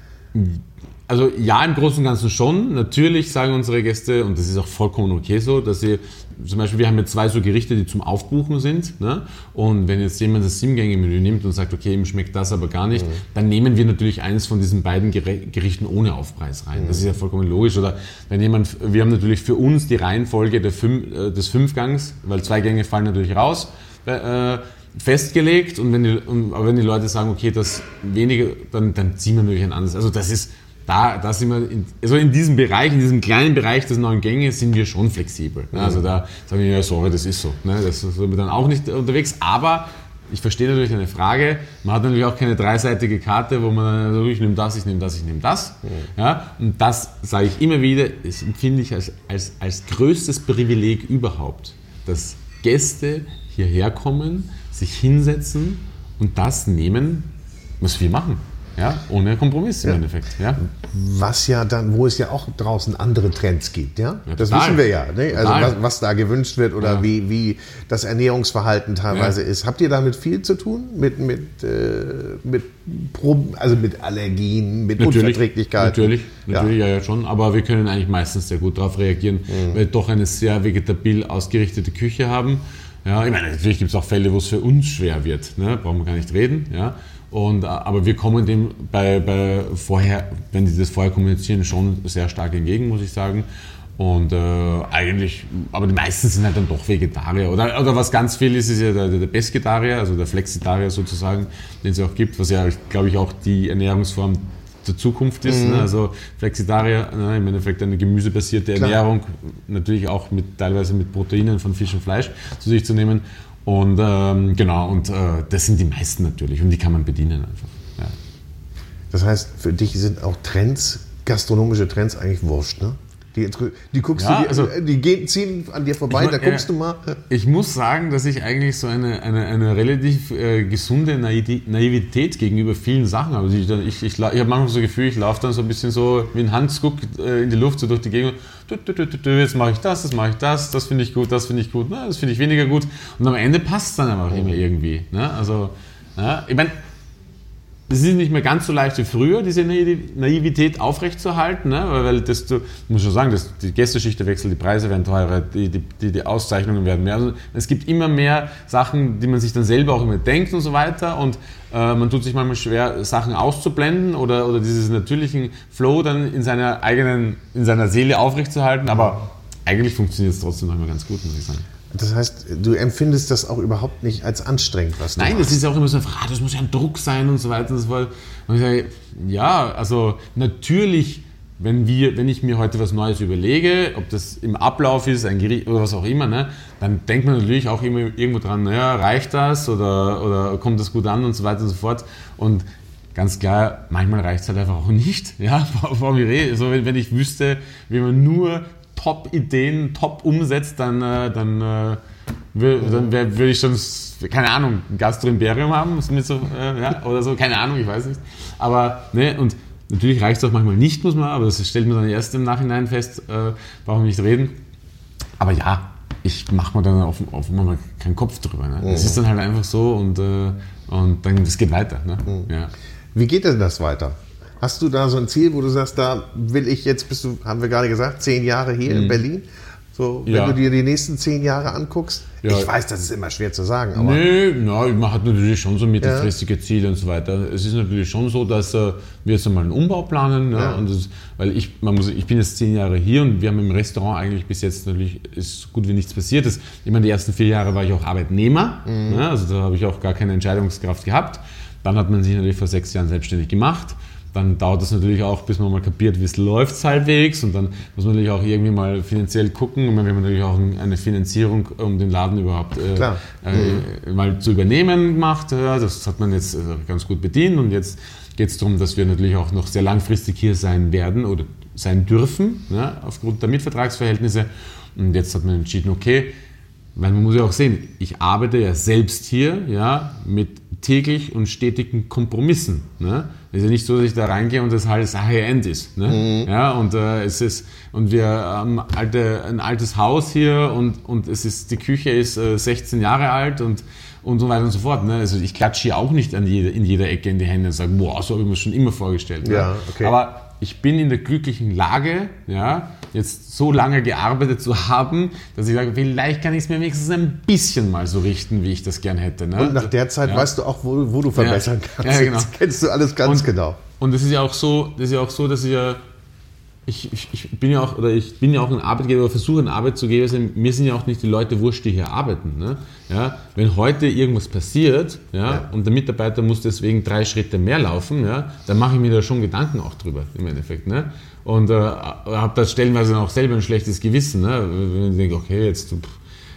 Also ja, im Großen und Ganzen schon. Natürlich sagen unsere Gäste, und das ist auch vollkommen okay so, dass sie zum Beispiel, wir haben jetzt zwei so Gerichte, die zum Aufbuchen sind. Ne? Und wenn jetzt jemand das Siebgänge-Menü nimmt und sagt, okay, ihm schmeckt das aber gar nicht, mhm. dann nehmen wir natürlich eines von diesen beiden Gerichten ohne Aufpreis rein. Mhm. Das ist ja vollkommen logisch. Oder wenn jemand, wir haben natürlich für uns die Reihenfolge der Fünf, äh, des Fünfgangs, weil zwei Gänge fallen natürlich raus. Äh, festgelegt und wenn die, aber wenn die Leute sagen, okay, das weniger, dann, dann ziehen wir natürlich ein anderes. Also das ist, da, da sind wir, in, also in diesem Bereich, in diesem kleinen Bereich des neuen Gänge sind wir schon flexibel. Ne? Also da sagen wir, ja, sorry, das ist so. Ne? Das sind wir dann auch nicht unterwegs. Aber ich verstehe natürlich eine Frage. Man hat natürlich auch keine dreiseitige Karte, wo man also ich nehme das, ich nehme das, ich nehme das. Ja, und das sage ich immer wieder, das empfinde ich als, als, als größtes Privileg überhaupt, dass Gäste hierher kommen, sich hinsetzen und das nehmen, was wir machen. Ja, ohne Kompromiss im ja. Endeffekt. Ja. Was ja dann, wo es ja auch draußen andere Trends gibt, ja. ja das wissen wir ja. Ne? Also was, was, da gewünscht wird oder ja. wie, wie das Ernährungsverhalten teilweise ist. Habt ihr damit viel zu tun? Mit, mit, äh, mit also mit Allergien, mit natürlich, Unverträglichkeiten? Natürlich, natürlich, ja. ja, schon. Aber wir können eigentlich meistens sehr gut darauf reagieren, mhm. weil wir doch eine sehr vegetabil ausgerichtete Küche haben. Ja, ich meine, natürlich gibt es auch Fälle, wo es für uns schwer wird. Ne? Brauchen wir gar nicht reden. Ja? Und, äh, aber wir kommen dem bei, bei vorher, wenn die das vorher kommunizieren, schon sehr stark entgegen, muss ich sagen. Und äh, eigentlich, aber die meisten sind halt dann doch Vegetarier. Oder, oder was ganz viel ist, ist ja der, der Pesketarier, also der Flexitarier sozusagen, den es ja auch gibt, was ja, glaube ich, auch die Ernährungsform der Zukunft ist. Mhm. Ne? Also Flexitarier, ne? im Endeffekt eine gemüsebasierte Klar. Ernährung, natürlich auch mit, teilweise mit Proteinen von Fisch und Fleisch zu sich zu nehmen. Und ähm, genau, und äh, das sind die meisten natürlich und die kann man bedienen einfach. Ja. Das heißt, für dich sind auch Trends, gastronomische Trends eigentlich wurscht, ne? Die, die guckst ja, du dir, also, die gehen, ziehen an dir vorbei, ich mein, da guckst ja, du mal. Ich muss sagen, dass ich eigentlich so eine, eine, eine relativ äh, gesunde Naivität gegenüber vielen Sachen habe. Also ich, ich, ich, ich habe manchmal so das Gefühl, ich laufe dann so ein bisschen so wie ein Hansguck äh, in die Luft, so durch die Gegend. Jetzt mache ich das, das mache ich das, das finde ich gut, das finde ich gut, na, das finde ich weniger gut. Und am Ende passt es dann einfach immer irgendwie. Ne? Also, ja, ich meine, es ist nicht mehr ganz so leicht wie früher, diese Naivität aufrechtzuerhalten, ne? weil das, du muss schon sagen, dass die Gästeschichte wechselt, die Preise werden teurer, die, die, die Auszeichnungen werden mehr. Also es gibt immer mehr Sachen, die man sich dann selber auch immer denkt und so weiter und äh, man tut sich manchmal schwer, Sachen auszublenden oder, oder diesen natürlichen Flow dann in seiner eigenen, in seiner Seele aufrechtzuerhalten, aber eigentlich funktioniert es trotzdem noch immer ganz gut, muss ich sagen. Das heißt, du empfindest das auch überhaupt nicht als anstrengend, was du Nein, machst. das ist auch immer so, ah, das muss ja ein Druck sein und so weiter und so fort. Und ich sage, ja, also natürlich, wenn, wir, wenn ich mir heute was Neues überlege, ob das im Ablauf ist, ein Gericht oder was auch immer, ne, dann denkt man natürlich auch immer irgendwo dran, naja, reicht das oder, oder kommt das gut an und so weiter und so fort. Und ganz klar, manchmal reicht es halt einfach auch nicht. Ja, so, wenn ich wüsste, wie man nur Top-Ideen top umsetzt, dann, äh, dann, äh, dann würde ich schon, keine Ahnung, ein Gastroimperium haben so, äh, ja, oder so, keine Ahnung, ich weiß nicht. Aber, ne, und natürlich reicht es auch manchmal nicht, muss man, aber das stellt man dann erst im Nachhinein fest, äh, brauchen wir nicht reden. Aber ja, ich mache mir dann auf, auf mal keinen Kopf drüber. Ne? Mhm. Das ist dann halt einfach so und, äh, und dann, das geht weiter. Ne? Mhm. Ja. Wie geht denn das weiter? Hast du da so ein Ziel, wo du sagst, da will ich jetzt, bist du, haben wir gerade gesagt, zehn Jahre hier mhm. in Berlin? So, wenn ja. du dir die nächsten zehn Jahre anguckst, ja. ich weiß, das ist immer schwer zu sagen. Aber nee, na, man hat natürlich schon so mittelfristige ja. Ziele und so weiter. Es ist natürlich schon so, dass äh, wir jetzt einmal einen Umbau planen. Ja, und das, weil ich, man muss, ich bin jetzt zehn Jahre hier und wir haben im Restaurant eigentlich bis jetzt natürlich ist gut wie nichts passiert. Das, ich meine, die ersten vier Jahre war ich auch Arbeitnehmer, mhm. ne, also da habe ich auch gar keine Entscheidungskraft gehabt. Dann hat man sich natürlich vor sechs Jahren selbstständig gemacht dann dauert es natürlich auch, bis man mal kapiert, wie es läuft halbwegs und dann muss man natürlich auch irgendwie mal finanziell gucken und wir haben natürlich auch eine Finanzierung, um den Laden überhaupt äh, äh, mhm. mal zu übernehmen gemacht. Das hat man jetzt äh, ganz gut bedient und jetzt geht es darum, dass wir natürlich auch noch sehr langfristig hier sein werden oder sein dürfen, ja, aufgrund der Mietvertragsverhältnisse und jetzt hat man entschieden, okay, weil man muss ja auch sehen, ich arbeite ja selbst hier, ja, mit täglich und stetigen Kompromissen. Ne? Es ist ja nicht so, dass ich da reingehe und das alles Happy End ist. Ne? Mhm. Ja, und äh, es ist und wir haben alte, ein altes Haus hier und, und es ist die Küche ist äh, 16 Jahre alt und und so weiter und so fort. Ne? Also ich klatsche hier auch nicht an jede, in jeder Ecke in die Hände und sage, boah, so habe ich mir schon immer vorgestellt. Ne? Ja, okay. Aber ich bin in der glücklichen Lage, ja, jetzt so lange gearbeitet zu haben, dass ich sage, vielleicht kann ich es mir wenigstens ein bisschen mal so richten, wie ich das gern hätte. Ne? Und nach der Zeit ja. weißt du auch, wo, wo du verbessern ja. kannst. Ja, genau. Das kennst du alles ganz und, genau. Und es ist ja auch so, das ist ja auch so, dass ich ja ich, ich, ich, bin ja auch, oder ich bin ja auch ein Arbeitgeber, versuche ein Arbeitgeber zu geben. Mir sind ja auch nicht die Leute wurscht, die hier arbeiten. Ne? Ja, wenn heute irgendwas passiert ja, ja, und der Mitarbeiter muss deswegen drei Schritte mehr laufen, ja, dann mache ich mir da schon Gedanken auch drüber im Endeffekt. Ne? Und äh, habe da stellenweise auch selber ein schlechtes Gewissen. Ne? Wenn ich denke, okay, jetzt,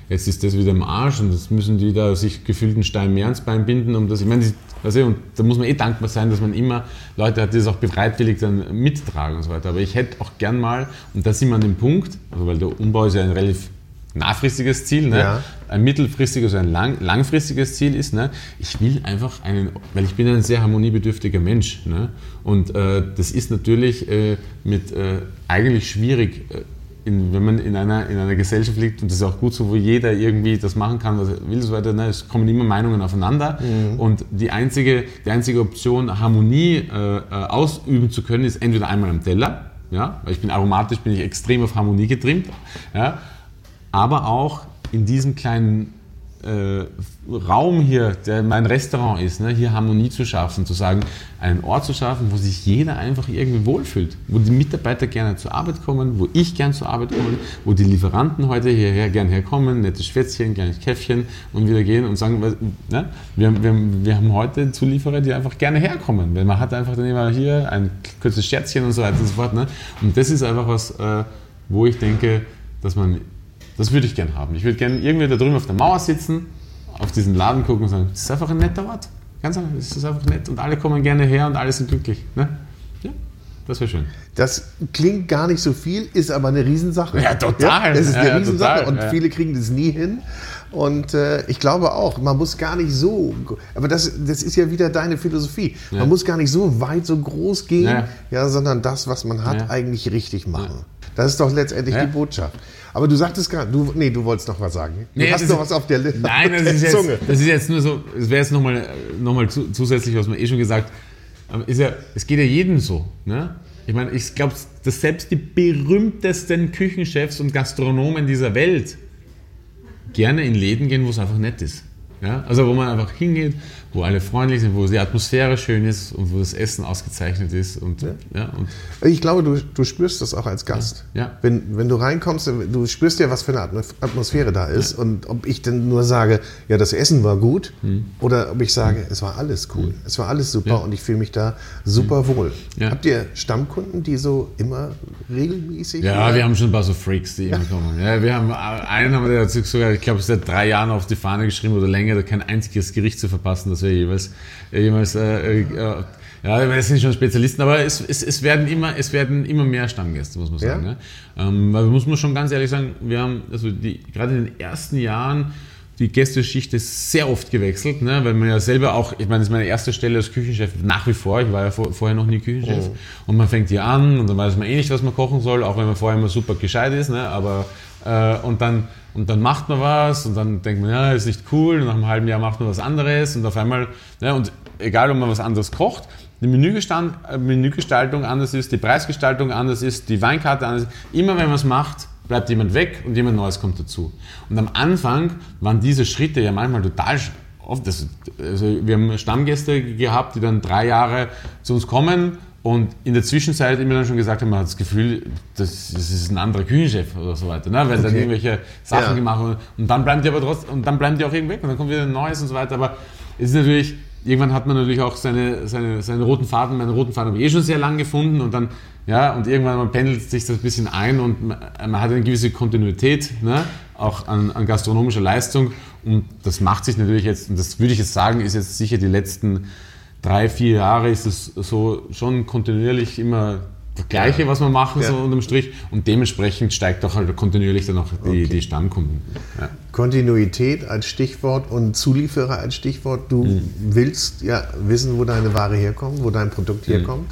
jetzt ist das wieder im Arsch und jetzt müssen die da sich gefühlten Stein mehr ans Bein binden, um das. Ich meine, Weißt du, und da muss man eh dankbar sein, dass man immer Leute hat, die das auch bereitwillig dann mittragen und so weiter. Aber ich hätte auch gern mal, und da sind wir an dem Punkt, also weil der Umbau ist ja ein relativ nahfristiges Ziel, ne? Ja. ein mittelfristiges, ein lang, langfristiges Ziel ist. Ne? Ich will einfach einen, weil ich bin ein sehr harmoniebedürftiger Mensch. Ne? Und äh, das ist natürlich äh, mit äh, eigentlich schwierig, äh, in, wenn man in einer, in einer Gesellschaft liegt, und das ist auch gut so, wo jeder irgendwie das machen kann, was er will, so weiter, ne, es kommen immer Meinungen aufeinander. Mhm. Und die einzige, die einzige Option, Harmonie äh, äh, ausüben zu können, ist entweder einmal am Teller, ja, weil ich bin aromatisch, bin ich extrem auf Harmonie getrimmt, ja, aber auch in diesem kleinen äh, Raum hier, der mein Restaurant ist, ne, hier Harmonie zu schaffen, zu sagen, einen Ort zu schaffen, wo sich jeder einfach irgendwie wohlfühlt, wo die Mitarbeiter gerne zur Arbeit kommen, wo ich gern zur Arbeit komme, wo die Lieferanten heute hierher gern herkommen, nettes Schwätzchen, kleines Käffchen und wieder gehen und sagen, ne, wir, wir, wir haben heute Zulieferer, die einfach gerne herkommen, weil man hat einfach dann immer hier ein kurzes Scherzchen und so weiter und so fort. Ne? Und das ist einfach was, äh, wo ich denke, dass man das würde ich gerne haben. Ich würde gerne irgendwie da drüben auf der Mauer sitzen, auf diesen Laden gucken und sagen, das ist einfach ein netter Ort. Ganz einfach, das ist einfach nett und alle kommen gerne her und alle sind glücklich. Ne? Ja, das wäre schön. Das klingt gar nicht so viel, ist aber eine Riesensache. Ja, total. Ja, das ist eine ja, Riesensache total, und ja. viele kriegen das nie hin. Und äh, ich glaube auch, man muss gar nicht so, aber das, das ist ja wieder deine Philosophie. Ja. Man muss gar nicht so weit, so groß gehen, ja, ja sondern das, was man hat, eigentlich richtig machen. Das ist doch letztendlich die Botschaft. Aber du sagtest gerade, du, nee, du wolltest noch was sagen. Du nee, hast noch was auf der Liste. Nein, das ist, jetzt, das ist jetzt nur so, es wäre jetzt nochmal noch mal zusätzlich, was man eh schon gesagt ist ja, es geht ja jedem so. Ne? Ich meine, ich glaube, dass selbst die berühmtesten Küchenchefs und Gastronomen dieser Welt gerne in Läden gehen, wo es einfach nett ist. Ja? Also wo man einfach hingeht, wo alle freundlich sind, wo die Atmosphäre schön ist und wo das Essen ausgezeichnet ist. Und, ja. ja und ich glaube, du, du spürst das auch als Gast. Ja. ja. Wenn, wenn du reinkommst, du spürst ja, was für eine Atmosphäre da ist. Ja. Und ob ich denn nur sage, ja, das Essen war gut, mhm. oder ob ich sage, mhm. es war alles cool, mhm. es war alles super und ich fühle mich da super wohl. Habt ihr Stammkunden, die so immer regelmäßig? Ja, oder? wir haben schon ein paar so Freaks, die immer kommen. Ja, wir haben einen haben wir sogar, ich glaube, seit drei Jahren auf die Fahne geschrieben oder länger, da kein einziges Gericht zu verpassen. Das wir jeweils, jeweils äh, äh, ja, das sind schon Spezialisten, aber es, es, es, werden, immer, es werden immer mehr Stammgäste, muss man sagen. Ja? Ne? Ähm, weil muss man schon ganz ehrlich sagen, wir haben also die, gerade in den ersten Jahren die Gästeschicht ist sehr oft gewechselt, ne? weil man ja selber auch, ich meine, das ist meine erste Stelle als Küchenchef nach wie vor, ich war ja vor, vorher noch nie Küchenchef oh. und man fängt hier an und dann weiß man eh nicht, was man kochen soll, auch wenn man vorher immer super gescheit ist, ne? aber äh, und dann und dann macht man was und dann denkt man, ja, ist nicht cool. Und nach einem halben Jahr macht man was anderes und auf einmal, ja, und egal, ob man was anderes kocht, die äh, Menügestaltung anders ist, die Preisgestaltung anders ist, die Weinkarte anders ist. Immer wenn man es macht, bleibt jemand weg und jemand Neues kommt dazu. Und am Anfang waren diese Schritte ja manchmal total oft. Also wir haben Stammgäste gehabt, die dann drei Jahre zu uns kommen und in der Zwischenzeit immer dann schon gesagt haben, man hat das Gefühl, das, das ist ein anderer Küchenchef oder so weiter, ne? weil okay. dann irgendwelche Sachen ja. gemacht wurden. Und dann bleiben die aber trotzdem, und dann bleiben die auch irgendwie weg und dann kommt wieder ein neues und so weiter. Aber es ist natürlich, irgendwann hat man natürlich auch seine, seine, seine roten Faden, meine roten Faden habe ich eh schon sehr lang gefunden und dann, ja, und irgendwann man pendelt sich das ein bisschen ein und man, man hat eine gewisse Kontinuität, ne? auch an, an gastronomischer Leistung und das macht sich natürlich jetzt, und das würde ich jetzt sagen, ist jetzt sicher die letzten drei, vier Jahre ist es so schon kontinuierlich immer das Gleiche, was wir machen, Ja. so unterm Strich. Und dementsprechend steigt auch halt kontinuierlich dann auch die, die Stammkunden. Ja. Kontinuität als Stichwort und Zulieferer als Stichwort. Du Mhm. willst ja wissen, wo deine Ware herkommt, wo dein Produkt Mhm. herkommt.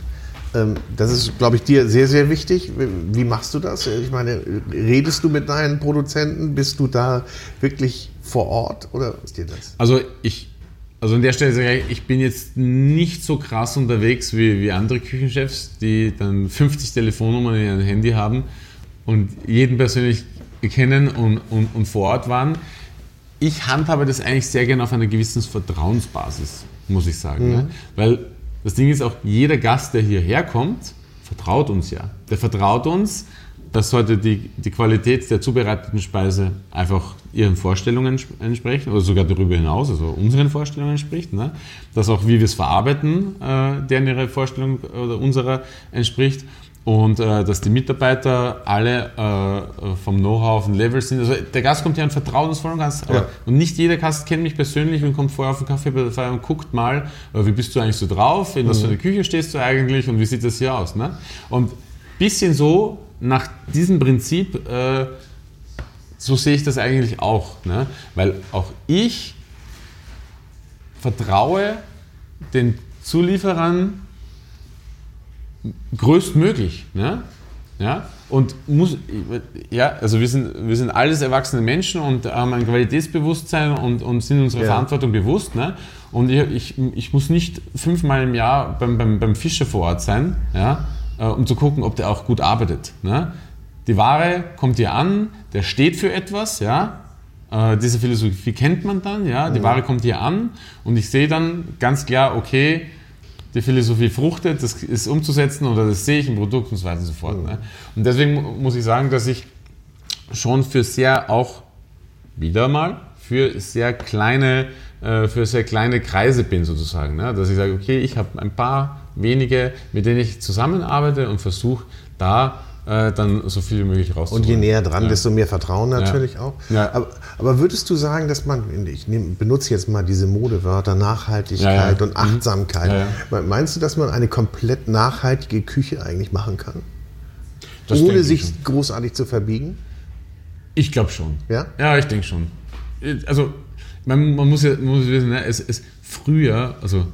Ähm, Das ist, glaube ich, dir sehr, sehr wichtig. Wie machst du das? Ich meine, redest du mit deinen Produzenten? Bist du da wirklich vor Ort oder ist dir das? Also ich, also an der Stelle sage ich, ich bin jetzt nicht so krass unterwegs wie, wie andere Küchenchefs, die dann 50 Telefonnummern in ihrem Handy haben und jeden persönlich kennen und, und, und vor Ort waren. Ich handhabe das eigentlich sehr gerne auf einer gewissen Vertrauensbasis, muss ich sagen. Ne? Weil das Ding ist auch, jeder Gast, der hierher kommt, vertraut uns ja. Der vertraut uns, dass heute die, die Qualität der zubereiteten Speise einfach ihren Vorstellungen ents- entspricht oder sogar darüber hinaus, also unseren Vorstellungen entspricht. Ne? Dass auch, wie wir es verarbeiten, äh, deren ihre Vorstellung oder unserer entspricht. Und äh, dass die Mitarbeiter alle äh, vom Know-how auf dem Level sind. Also der Gast kommt ja einen vertrauensvollen Gast. Ja. Und nicht jeder Gast kennt mich persönlich und kommt vorher auf den Kaffee bei der Feier und guckt mal, äh, wie bist du eigentlich so drauf, in was für einer Küche stehst du eigentlich und wie sieht das hier aus. Ne? Und bisschen so, nach diesem Prinzip, äh, so sehe ich das eigentlich auch. Ne? Weil auch ich vertraue den Zulieferern größtmöglich. Ne? Ja? Und muss, ja, also wir sind, wir sind alles erwachsene Menschen und haben ein Qualitätsbewusstsein und, und sind unserer Ja. Verantwortung bewusst. Ne? Und ich, ich, ich muss nicht fünfmal im Jahr beim, beim, beim Fischer vor Ort sein, ja? Äh, um zu gucken, ob der auch gut arbeitet. Ne? Die Ware kommt hier an, der steht für etwas, ja. Äh, diese Philosophie kennt man dann, ja. Die Ware kommt hier an und ich sehe dann ganz klar, okay, die Philosophie fruchtet, das ist umzusetzen oder das sehe ich im Produkt und so weiter und so fort. Ne? Und deswegen mu- muss ich sagen, dass ich schon für sehr auch wieder mal für sehr kleine äh, für sehr kleine Kreise bin sozusagen, ne? dass ich sage, okay, ich habe ein paar wenige, mit denen ich zusammenarbeite und versuche da äh, dann so viel wie möglich Und rauszuholen. je näher dran, Ja. desto mehr Vertrauen natürlich auch. Ja. Aber, aber würdest du sagen, dass man, ich nehm, benutze jetzt mal diese Modewörter Nachhaltigkeit Ja, ja. und Achtsamkeit. Ja, ja. Meinst du, dass man eine komplett nachhaltige Küche eigentlich machen kann? Das ohne ich sich schon. großartig zu verbiegen? Ich glaube schon. Ja? Ja, ich denke schon. Also, man, man muss ja man muss wissen, ne, es, es früher, also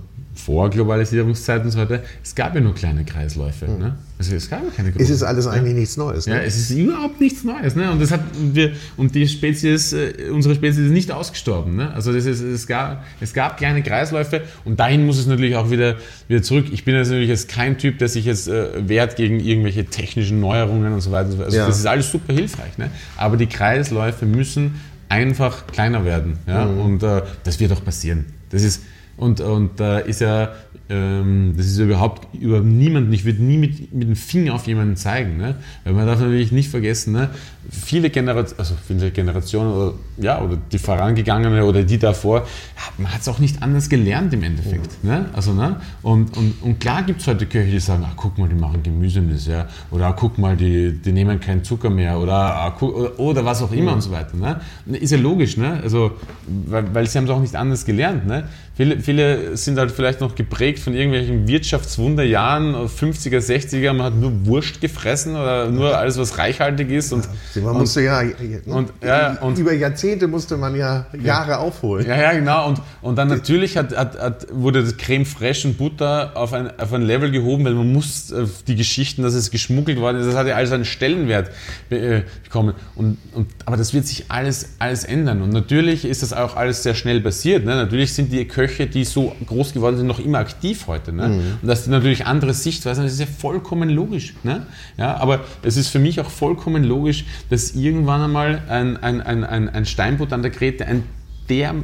vor Globalisierungszeiten und so weiter, es gab ja nur kleine Kreisläufe. Ne? Also, es gab ja keine Es großen. ist alles eigentlich nichts Neues. Ja, Ne? es ist überhaupt nichts Neues. Ne? Und, das hat, wir, und die Spezies, äh, unsere Spezies ist nicht ausgestorben. Ne? Also das ist, es, gab, es gab kleine Kreisläufe und dahin muss es natürlich auch wieder, wieder zurück. Ich bin jetzt natürlich jetzt kein Typ, der sich jetzt äh, wehrt gegen irgendwelche technischen Neuerungen und so weiter. und so fort. Also Ja. das ist alles super hilfreich. Ne? Aber die Kreisläufe müssen einfach kleiner werden. Ja? Mhm. Und äh, das wird auch passieren. Das ist, und, und da ist ja, ähm, das ist ja überhaupt über niemanden, ich würde nie mit, mit dem Finger auf jemanden zeigen. Ne? Weil man darf natürlich nicht vergessen, ne? viele, Generationen, also viele Generationen oder, ja, oder die vorangegangene oder die davor, ja, man hat es auch nicht anders gelernt im Endeffekt. Ne? Also, ne? Und, und, und klar gibt es heute Köche, die sagen, ach guck mal, die machen Gemüse mit, ja? oder guck mal, die, die nehmen keinen Zucker mehr oder, ah, guck, oder, oder was auch immer und so weiter. Ne? Ist ja logisch, ne? also, weil, weil sie haben es auch nicht anders gelernt. Ne? Viele, viele sind halt vielleicht noch geprägt von irgendwelchen Wirtschaftswunderjahren, 50er, 60er, man hat nur Wurst gefressen oder nur alles, was reichhaltig ist. Und, Man und, musste ja, und- ja, und- über Jahrzehnte musste man ja Jahre aufholen. ja, ja, genau. Und, und dann natürlich hat, hat, hat, wurde das Creme Fraiche und Butter auf ein, auf ein Level gehoben, weil man muss äh, die Geschichten, dass es geschmuggelt worden ist, das hat ja alles einen Stellenwert äh, bekommen. Und, und, aber das wird sich alles, alles ändern. Und natürlich ist das auch alles sehr schnell passiert. Ne? Natürlich sind die Köche, die so groß geworden sind, noch immer aktiv heute. Ne? Und dass die natürlich andere Sichtweisen, das ist ja vollkommen logisch. Ne? Ja, aber es ist für mich auch vollkommen logisch, dass irgendwann einmal ein, ein, ein, ein, ein Steinbutt an der Grete ein der,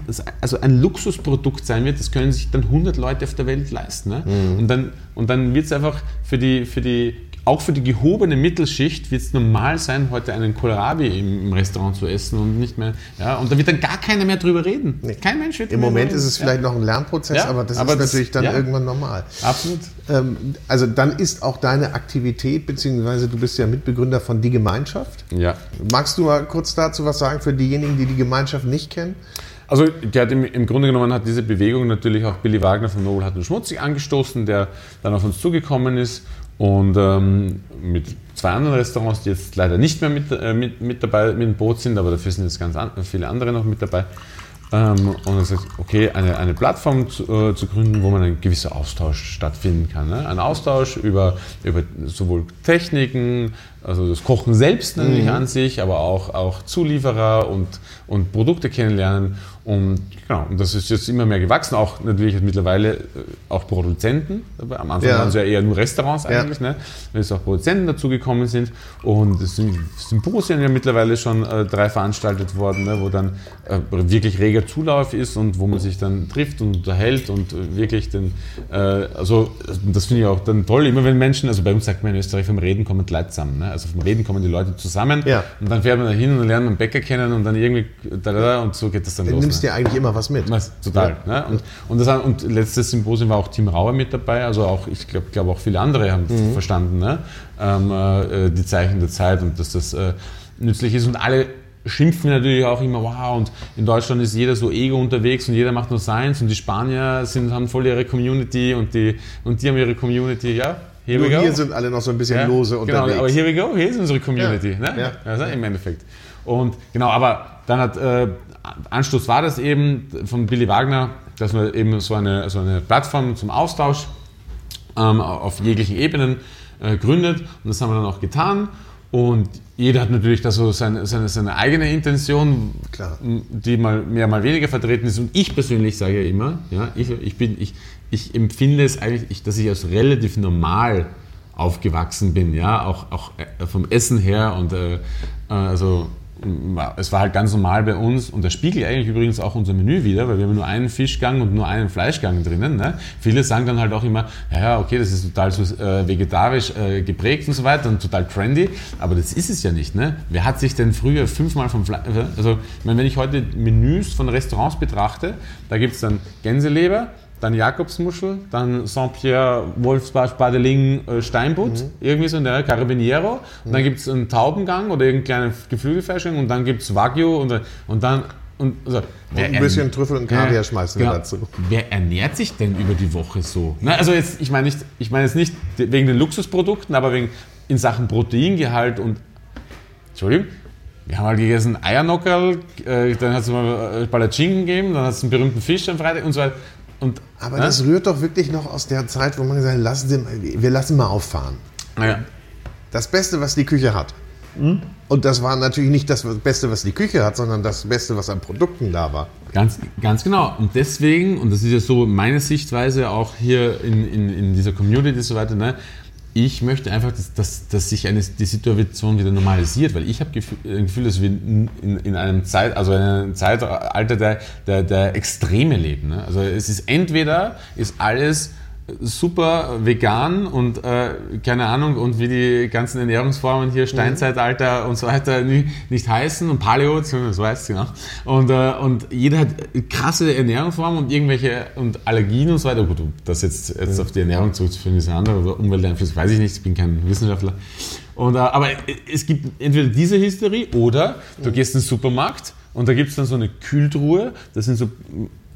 also ein Luxusprodukt sein wird, das können sich dann 100 Leute auf der Welt leisten. Ne? Und dann, und dann wird es einfach für die, für die, auch für die gehobene Mittelschicht wird es normal sein, heute einen Kohlrabi im, im Restaurant zu essen und nicht mehr, ja, und da wird dann gar keiner mehr drüber reden. Kein Mensch wird Im Moment reden. ist es Ja. vielleicht noch ein Lernprozess, Ja, aber das aber ist das- natürlich dann ja. irgendwann normal. Absolut. Ähm, also dann ist auch deine Aktivität, beziehungsweise du bist ja Mitbegründer von Die Gemeinschaft. Ja. Magst du mal kurz dazu was sagen für diejenigen, die die Gemeinschaft nicht kennen? Also im, im Grunde genommen hat diese Bewegung natürlich auch Billy Wagner von Nobel hat und Schmutzig angestoßen, der dann auf uns zugekommen ist Und ähm, mit zwei anderen Restaurants, die jetzt leider nicht mehr mit, äh, mit, mit dabei mit dem Boot sind, aber dafür sind jetzt ganz an, viele andere noch mit dabei. Ähm, und dann sagt, okay, eine, eine Plattform zu, äh, zu, gründen, wo man ein gewisser Austausch stattfinden kann. Ne? Ein Austausch über, über sowohl Techniken, also das Kochen selbst natürlich mhm. an sich, aber auch, auch Zulieferer und, und Produkte kennenlernen. Und, genau, und das ist jetzt immer mehr gewachsen, auch natürlich mittlerweile äh, auch Produzenten. Am Anfang ja. waren es ja eher nur Restaurants eigentlich, ja. ne? wenn jetzt auch Produzenten dazugekommen sind. Und es sind Symposien ja mittlerweile schon äh, drei veranstaltet worden, ne? wo dann äh, wirklich reger Zulauf ist und wo man sich dann trifft und unterhält und wirklich den, äh, also das finde ich auch dann toll, immer wenn Menschen, also bei uns sagt man in Österreich, vom Reden kommen Leute zusammen. Ne? Also vom Reden kommen die Leute zusammen ja. und dann fährt man da hin und lernt einen Bäcker kennen und dann irgendwie da, da, und so geht das dann du los. Du nimmst ne? dir eigentlich immer was mit. Total. Ja. Ne? Und, und, das, und letztes Symposium war auch Tim Rauer mit dabei, also auch, ich glaube glaub auch viele andere haben mhm. verstanden, ne? ähm, äh, die Zeichen der Zeit und dass das äh, nützlich ist und alle schimpfen natürlich auch immer, wow, und in Deutschland ist jeder so ego unterwegs und jeder macht nur seins und die Spanier sind, haben voll ihre Community und die, und die haben ihre Community, ja, Here Nur hier sind alle noch so ein bisschen ja, lose genau, unterwegs. Genau, aber here we go, hier ist unsere Community, ja, ne? Ja. Also im Endeffekt. Und genau, aber dann hat äh, Anstoß war das eben von Billy Wagner, dass man eben so eine, so eine Plattform zum Austausch ähm, auf jeglichen Ebenen äh, gründet und das haben wir dann auch getan. Und jeder hat natürlich da so seine, seine, seine eigene Intention, Klar. die mal mehr, mal weniger vertreten ist. Und ich persönlich sage ja immer, ja, ich, ich, bin, ich, ich empfinde es eigentlich, dass ich als relativ normal aufgewachsen bin, ja, auch, auch äh, vom Essen her und äh, äh also es war halt ganz normal bei uns und das spiegelt eigentlich übrigens auch unser Menü wieder, weil wir haben nur einen Fischgang und nur einen Fleischgang drinnen. Ne? Viele sagen dann halt auch immer, ja, okay, das ist total so, äh, vegetarisch äh, geprägt und so weiter und total trendy, aber das ist es ja nicht. Ne? Wer hat sich denn früher fünfmal vom Fleisch, also ich meine, wenn ich heute Menüs von Restaurants betrachte, da gibt es dann Gänseleber, dann Jakobsmuschel, dann Saint-Pierre, Wolfsbarsch, Badeling, äh, Steinbutt, mhm. irgendwie so, der Carabiniero. Und dann mhm. gibt es einen Taubengang oder irgendeine Geflügelfleischgang und dann gibt es Wagyu und, und dann. Und, also, und ein bisschen Trüffel und Kaviar ja, schmeißen wir genau. dazu. Wer ernährt sich denn über die Woche so? Na, also jetzt, ich meine nicht, ich meine jetzt nicht wegen den Luxusprodukten, aber wegen in Sachen Proteingehalt und Entschuldigung, wir haben halt gegessen Eiernockerl, äh, dann hat es mal Palatschinken gegeben, dann hat es einen berühmten Fisch am Freitag und so weiter. Und, Aber ne? das rührt doch wirklich noch aus der Zeit, wo man gesagt hat, lassen Sie, wir lassen mal auffahren. Ja. Das Beste, was die Küche hat. Hm? Und das war natürlich nicht das Beste, was die Küche hat, sondern das Beste, was an Produkten da war. Ganz, ganz genau. Und deswegen, und das ist ja so meine Sichtweise auch hier in, in, in dieser Community und so weiter, ne, ich möchte einfach, dass, dass, dass sich eine, die Situation wieder normalisiert, weil ich habe ein Gefühl, dass wir in, in einem Zeit, also in einem Zeitalter der, der, der Extreme leben. Ne? Also es ist entweder ist alles super vegan und äh, keine Ahnung und wie die ganzen Ernährungsformen hier Steinzeitalter mhm. und so weiter nicht, heißen und Paleo, so heißt es genau. Und, äh, und jeder hat krasse Ernährungsformen und irgendwelche und Allergien und so weiter. Gut, das jetzt, jetzt mhm. auf die Ernährung zurückzuführen ist ein anderer Umwelteinfluss, weiß ich nicht, ich bin kein Wissenschaftler. Und, äh, aber es gibt entweder diese Hysterie oder du mhm. gehst in den Supermarkt und da gibt es dann so eine Kühltruhe, das sind so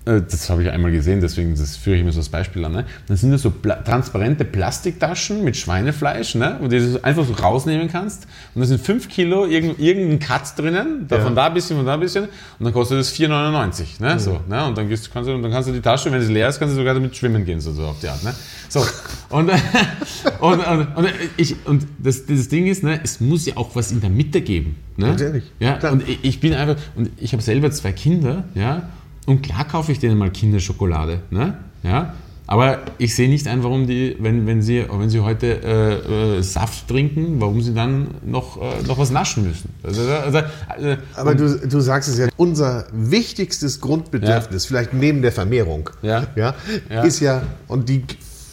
das habe ich einmal gesehen, deswegen das führe ich mir so als Beispiel an. Ne? Dann sind das so pla transparente Plastiktaschen mit Schweinefleisch, ne? wo du das einfach so rausnehmen kannst. Und da sind 5 Kilo irgend, irgendein Cut drinnen, da ja. von da ein bisschen, von da ein bisschen. Und dann kostet das 4,99. Ne? Mhm. So, ne? Und dann, gehst, kannst du, dann kannst du die Tasche, wenn sie leer ist, kannst du sogar damit schwimmen gehen, so, so auf die Art. Ne? So. Und, und, und, und, ich, und das, das Ding ist, ne, es muss ja auch was in der Mitte geben. Ne? Natürlich. Ja, und ich bin einfach, und ich habe selber zwei Kinder, ja, und klar kaufe ich denen mal Kinderschokolade. Ne? Ja? Aber ich sehe nicht ein, warum die, wenn, wenn, sie, wenn sie heute äh, äh, Saft trinken, warum sie dann noch, äh, noch was naschen müssen. Also, also, also, Aber du, du sagst es ja, unser wichtigstes Grundbedürfnis, ja. vielleicht neben der Vermehrung. Ja, ja. ist ja, und die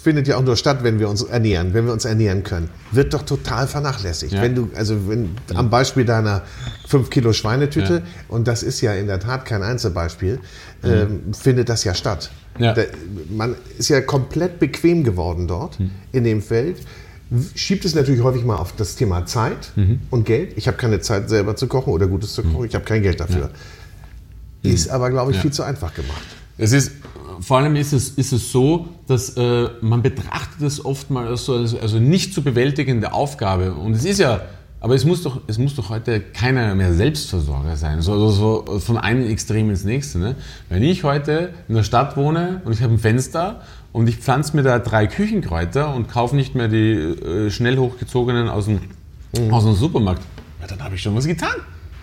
findet ja auch nur statt, wenn wir uns ernähren, wenn wir uns ernähren können, wird doch total vernachlässigt. Ja. Wenn du, also wenn, ja. am Beispiel deiner 5 Kilo Schweinetüte, ja. und das ist ja in der Tat kein Einzelbeispiel, mhm. ähm, findet das ja statt. Da, man ist ja komplett bequem geworden dort mhm. in dem Feld schiebt es natürlich häufig mal auf das Thema Zeit mhm. und Geld. Ich habe keine Zeit selber zu kochen oder Gutes zu kochen, mhm. ich habe kein Geld dafür. Mhm. Ist aber, glaube ich, viel zu einfach gemacht. Es ist, vor allem ist es, ist es so, dass äh, man betrachtet es oft mal als so als, also nicht zu bewältigende Aufgabe. Und es ist ja, aber es muss doch, es muss doch heute keiner mehr Selbstversorger sein. So, also so von einem Extrem ins nächste. Ne? Wenn ich heute in der Stadt wohne und ich habe ein Fenster und ich pflanze mir da drei Küchenkräuter und kaufe nicht mehr die äh, schnell hochgezogenen aus dem, aus dem Supermarkt, ja, dann habe ich schon was getan.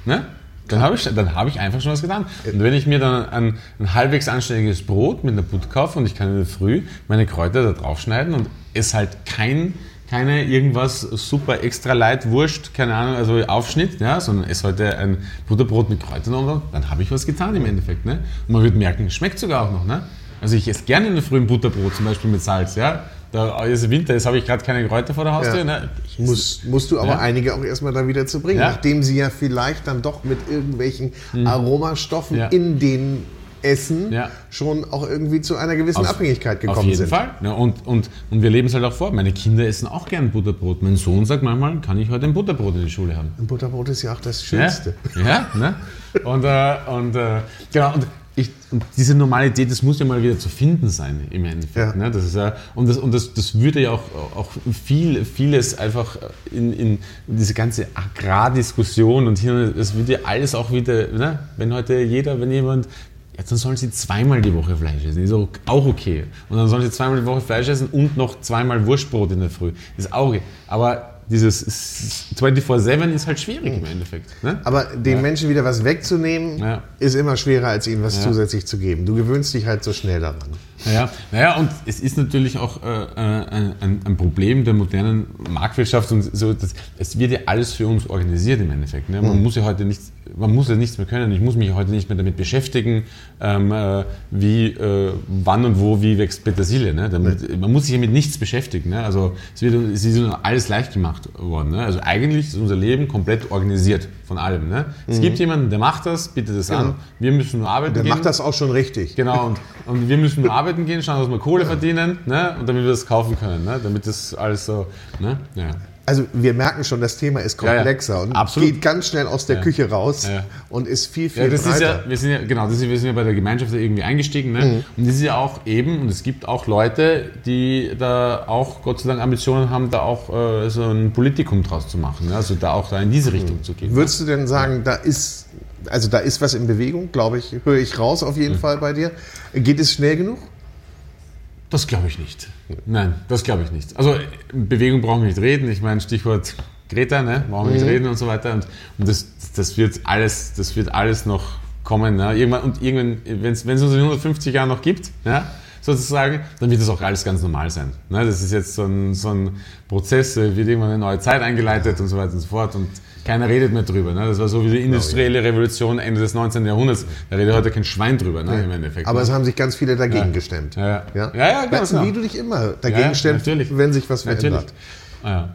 Ne? Dann habe ich, hab ich einfach schon was getan. Und wenn ich mir dann ein, ein halbwegs anständiges Brot mit einer Butter kaufe und ich kann in der Früh meine Kräuter da draufschneiden und es halt kein, keine irgendwas super extra light Wurst, keine Ahnung, also Aufschnitt, ja, sondern es heute ein Butterbrot mit Kräutern und dann habe ich was getan im Endeffekt. Ne? Und man wird merken, es schmeckt sogar auch noch. Ne? Also ich esse gerne in der Früh ein Butterbrot, zum Beispiel mit Salz, ja. Da ist Winter, jetzt habe ich gerade keine Kräuter vor der Haustür. Ja. Ne? Muss, musst du aber ja. einige auch erstmal da wieder zu bringen, ja. nachdem sie ja vielleicht dann doch mit irgendwelchen mhm. Aromastoffen in den Essen schon auch irgendwie zu einer gewissen auf, Abhängigkeit gekommen sind. Auf jeden sind. Fall. Ja, und, und, und wir leben es halt auch vor. Meine Kinder essen auch gern Butterbrot. Mein Sohn sagt manchmal, kann ich heute ein Butterbrot in die Schule haben? Ein Butterbrot ist ja auch das Schönste. Ja, ne? Und, äh, und, äh, genau, und ich, und diese Normalität, das muss ja mal wieder zu finden sein im Endeffekt. Ja. Ne? Das ist ja, und das, und das, das würde ja auch, auch viel, vieles einfach in, in diese ganze Agrardiskussion und hier, das würde ja alles auch wieder, ne? wenn heute jeder, wenn jemand Jetzt dann sollen sie zweimal die Woche Fleisch essen. Ist auch okay. Und dann sollen sie zweimal die Woche Fleisch essen und noch zweimal Wurstbrot in der Früh. Ist auch okay. Aber dieses 24-7 ist halt schwierig im Endeffekt. Ne? Aber den ja. Menschen wieder was wegzunehmen, ja. ist immer schwerer, als ihnen was ja. zusätzlich zu geben. Du gewöhnst dich halt so schnell daran. Naja, naja und es ist natürlich auch äh, ein, ein, Problem der modernen Marktwirtschaft und so, das, es wird ja alles für uns organisiert im Endeffekt. Ne? Man mhm. muss ja heute nichts, man muss ja nichts mehr können. Ich muss mich heute nicht mehr damit beschäftigen, ähm, äh, wie, äh, wann und wo, wie wächst Petersilie. Ne? Damit, mhm. Man muss sich ja mit nichts beschäftigen. Ne? Also es wird es ist alles leicht gemacht worden. Ne? Also eigentlich ist unser Leben komplett organisiert von allem. Ne? Es mhm. gibt jemanden, der macht das, bietet es genau. an. Wir müssen nur arbeiten der gehen. Der macht das auch schon richtig. Genau, und, und wir müssen nur arbeiten gehen, schauen, dass wir Kohle ja. verdienen, ne? und damit wir das kaufen können. Ne? Damit das alles so. Ne? Ja also wir merken schon, das Thema ist komplexer ja, ja. und geht ganz schnell aus der ja. Küche raus und ist viel, viel das breiter. Ist ja, wir sind ja, genau, das ist, wir sind ja bei der Gemeinschaft irgendwie eingestiegen. Ne? Mhm. Und das ist ja auch eben, und es gibt auch Leute, die da auch Gott sei Dank Ambitionen haben, da auch äh, so ein Politikum draus zu machen. Ne? Also da auch da in diese Richtung mhm. zu gehen. Würdest du denn sagen, da ist, also da ist was in Bewegung, glaube ich, höre ich raus auf jeden mhm. Fall bei dir. Geht es schnell genug? Das glaube ich nicht. Nein, das glaube ich nicht. Also Bewegung brauchen wir nicht reden. Ich meine, Stichwort Greta, ne? brauchen wir nicht mhm. reden und so weiter. Und, und das, das, wird alles, das wird alles noch kommen. Ne? Irgendwann, und irgendwann, wenn es uns in 150 Jahren noch gibt, ja, sozusagen, dann wird das auch alles ganz normal sein. Ne? Das ist jetzt so ein, so ein Prozess, wird irgendwann eine neue Zeit eingeleitet und so weiter und so fort. Und keiner redet mehr drüber. Ne? Das war so wie die industrielle Revolution Ende des 19. Jahrhunderts. Da redet heute kein Schwein drüber, ne, im Endeffekt. Aber ne? es haben sich ganz viele dagegen ja. gestemmt. Ja, ja. ja? ja, ja ganz genau. wie du dich immer dagegen ja, stemmst, natürlich. wenn sich was verändert. Ah, ja.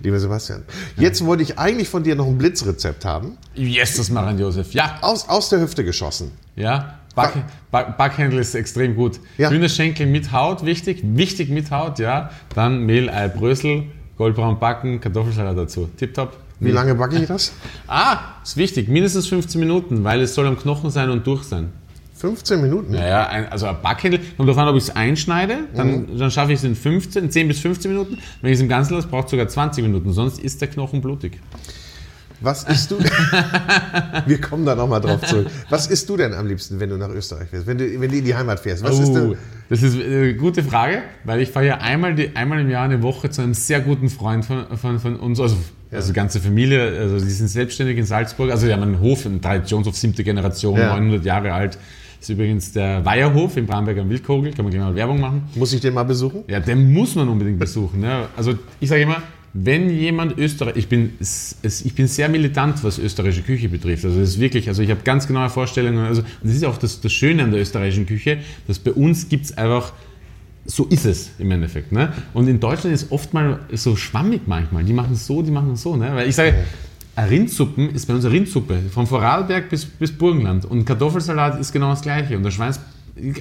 Lieber Sebastian, jetzt wollte ich eigentlich von dir noch ein Blitzrezept haben. Yes, das machen Josef. Ja. Aus, aus der Hüfte geschossen. Ja. Back, Back, Backhändel ist extrem gut. Ja. Hühnerschenkel mit Haut, wichtig. Wichtig mit Haut, ja. Dann Mehl, Ei, Brösel, goldbraun backen, Kartoffelsalat dazu. Tipptopp. Wie lange backe ich das? Ah, ist wichtig. Mindestens 15 Minuten, weil es soll am Knochen sein und durch sein. 15 Minuten? Naja, ein, also ein Backhändel. Kommt darauf an, ob ich es einschneide, dann, mhm. dann schaffe ich es in 15, 10 bis 15 Minuten. Wenn ich es im Ganzen lasse, braucht es sogar 20 Minuten, sonst ist der Knochen blutig. Was isst du? Wir kommen da nochmal drauf zurück. Was isst du denn am liebsten, wenn du nach Österreich fährst, wenn du, wenn du in die Heimat fährst? Was oh, ist denn? Das ist eine gute Frage, weil ich fahre ja einmal, die, einmal im Jahr eine Woche zu einem sehr guten Freund von, von, von uns, also, ja. also ganze Familie, also die sind selbstständig in Salzburg, also die haben einen Hof, einen Traditionshof, siebte Generation, ja. 900 Jahre alt. Das ist übrigens der Weierhof in Bramberg am Wildkogel, kann man gleich mal Werbung machen. Muss ich den mal besuchen? Ja, den muss man unbedingt besuchen. Ne? Also ich sage immer, wenn jemand Österreich, ich bin, ich bin sehr militant, was österreichische Küche betrifft. Also das ist wirklich, also ich habe ganz genaue Vorstellungen. Also, und das ist auch das, das Schöne an der österreichischen Küche, dass bei uns gibt es einfach, so ist es im Endeffekt. Ne? Und in Deutschland ist oft mal so schwammig manchmal. Die machen es so, die machen es so. Ne? Weil ich sage, Rindsuppen ist bei uns eine Rindsuppe, von Vorarlberg bis, bis Burgenland. Und Kartoffelsalat ist genau das gleiche. Und der Schweins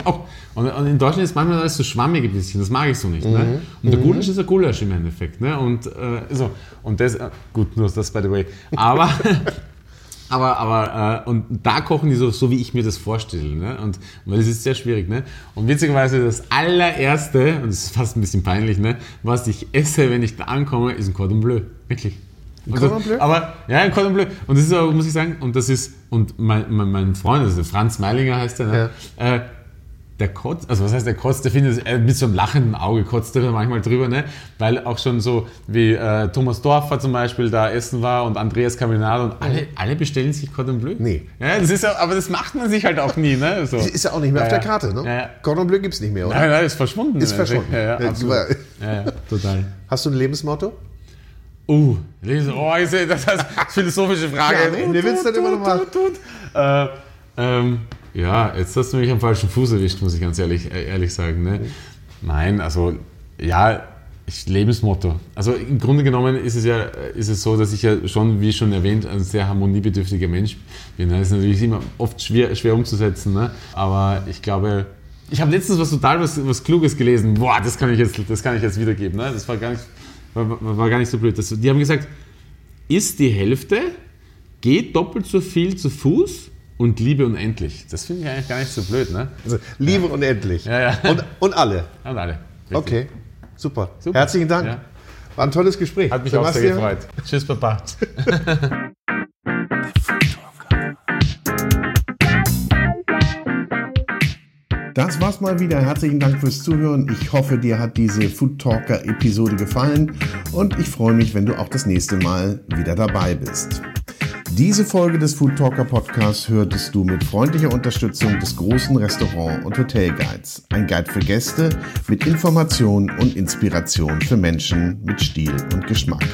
auch. Und, in Deutschland ist manchmal alles so schwammig ein bisschen, das mag ich so nicht. Ne? Mhm. Ne? Und der Gulasch mhm. ist ein Gulasch im Endeffekt. Ne? Und, äh, so. und das, äh, gut, nur das by the way. Aber, Aber, aber, äh, und da kochen die so, so wie ich mir das vorstelle. Ne? Und, weil das ist sehr schwierig. Ne? Und witzigerweise das allererste, und das ist fast ein bisschen peinlich, ne? was ich esse, wenn ich da ankomme, ist ein Cordon Bleu. Wirklich. Ein Cordon Bleu? Aber, ja, ein Cordon Bleu. Und das ist aber, muss ich sagen, und das ist, und mein, mein, mein Freund, also Franz Meilinger heißt der, ne? Ja. Äh, der kotzt, also was heißt der kotzt, der findet äh, mit so einem lachenden Auge kotzt er manchmal drüber, ne? weil auch schon so wie äh, Thomas Dorfer zum Beispiel da essen war und Andreas Caminado und alle, alle bestellen sich Cordon Bleu. Nee. Ja, das ist ja, aber das macht man sich halt auch nie. Ne? So. Ist ja auch nicht mehr ja, auf der Karte, ne? Ja, Cordon Bleu gibt es nicht mehr, oder? Nein, nein, ist verschwunden. Ist verschwunden. Ja, ja, total. Hast du ein Lebensmotto? Uh, oh, ich sehe, das ist eine philosophische Frage. Ja, Ende willst du dann immer noch mal. Äh, ähm, ja, jetzt hast du mich am falschen Fuß erwischt, muss ich ganz ehrlich, äh, ehrlich sagen. Ne? Nein, also ja, ich, Lebensmotto. Also im Grunde genommen ist es ja ist es so, dass ich ja schon, wie schon erwähnt, ein sehr harmoniebedürftiger Mensch bin. Das ist natürlich immer oft schwer, schwer umzusetzen, ne? aber ich glaube, ich habe letztens was total was, was Kluges gelesen. Boah, das kann ich jetzt, das kann ich jetzt wiedergeben. Ne? Das war gar, nicht, war, war gar nicht so blöd. Das, die haben gesagt, isst die Hälfte, geht doppelt so viel zu Fuß und Liebe unendlich. Das finde ich eigentlich gar nicht so blöd, ne? Also Liebe ja. unendlich. Ja, ja. Und, und alle. Und alle. Richtig. Okay, super. super. Herzlichen Dank. Ja. War ein tolles Gespräch. Hat mich Sebastian. auch sehr gefreut. Tschüss, Papa. Das war's mal wieder. Herzlichen Dank fürs Zuhören. Ich hoffe, dir hat diese Food Talker Episode gefallen und ich freue mich, wenn du auch das nächste Mal wieder dabei bist. Diese Folge des Food Talker Podcasts hörtest du mit freundlicher Unterstützung des großen Restaurant- und Hotelguides. Ein Guide für Gäste mit Information und Inspiration für Menschen mit Stil und Geschmack.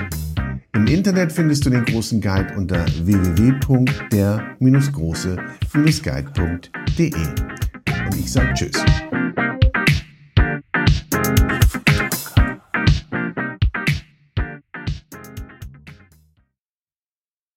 Im Internet findest du den großen Guide unter www.der-große-guide.de. Und ich sage Tschüss.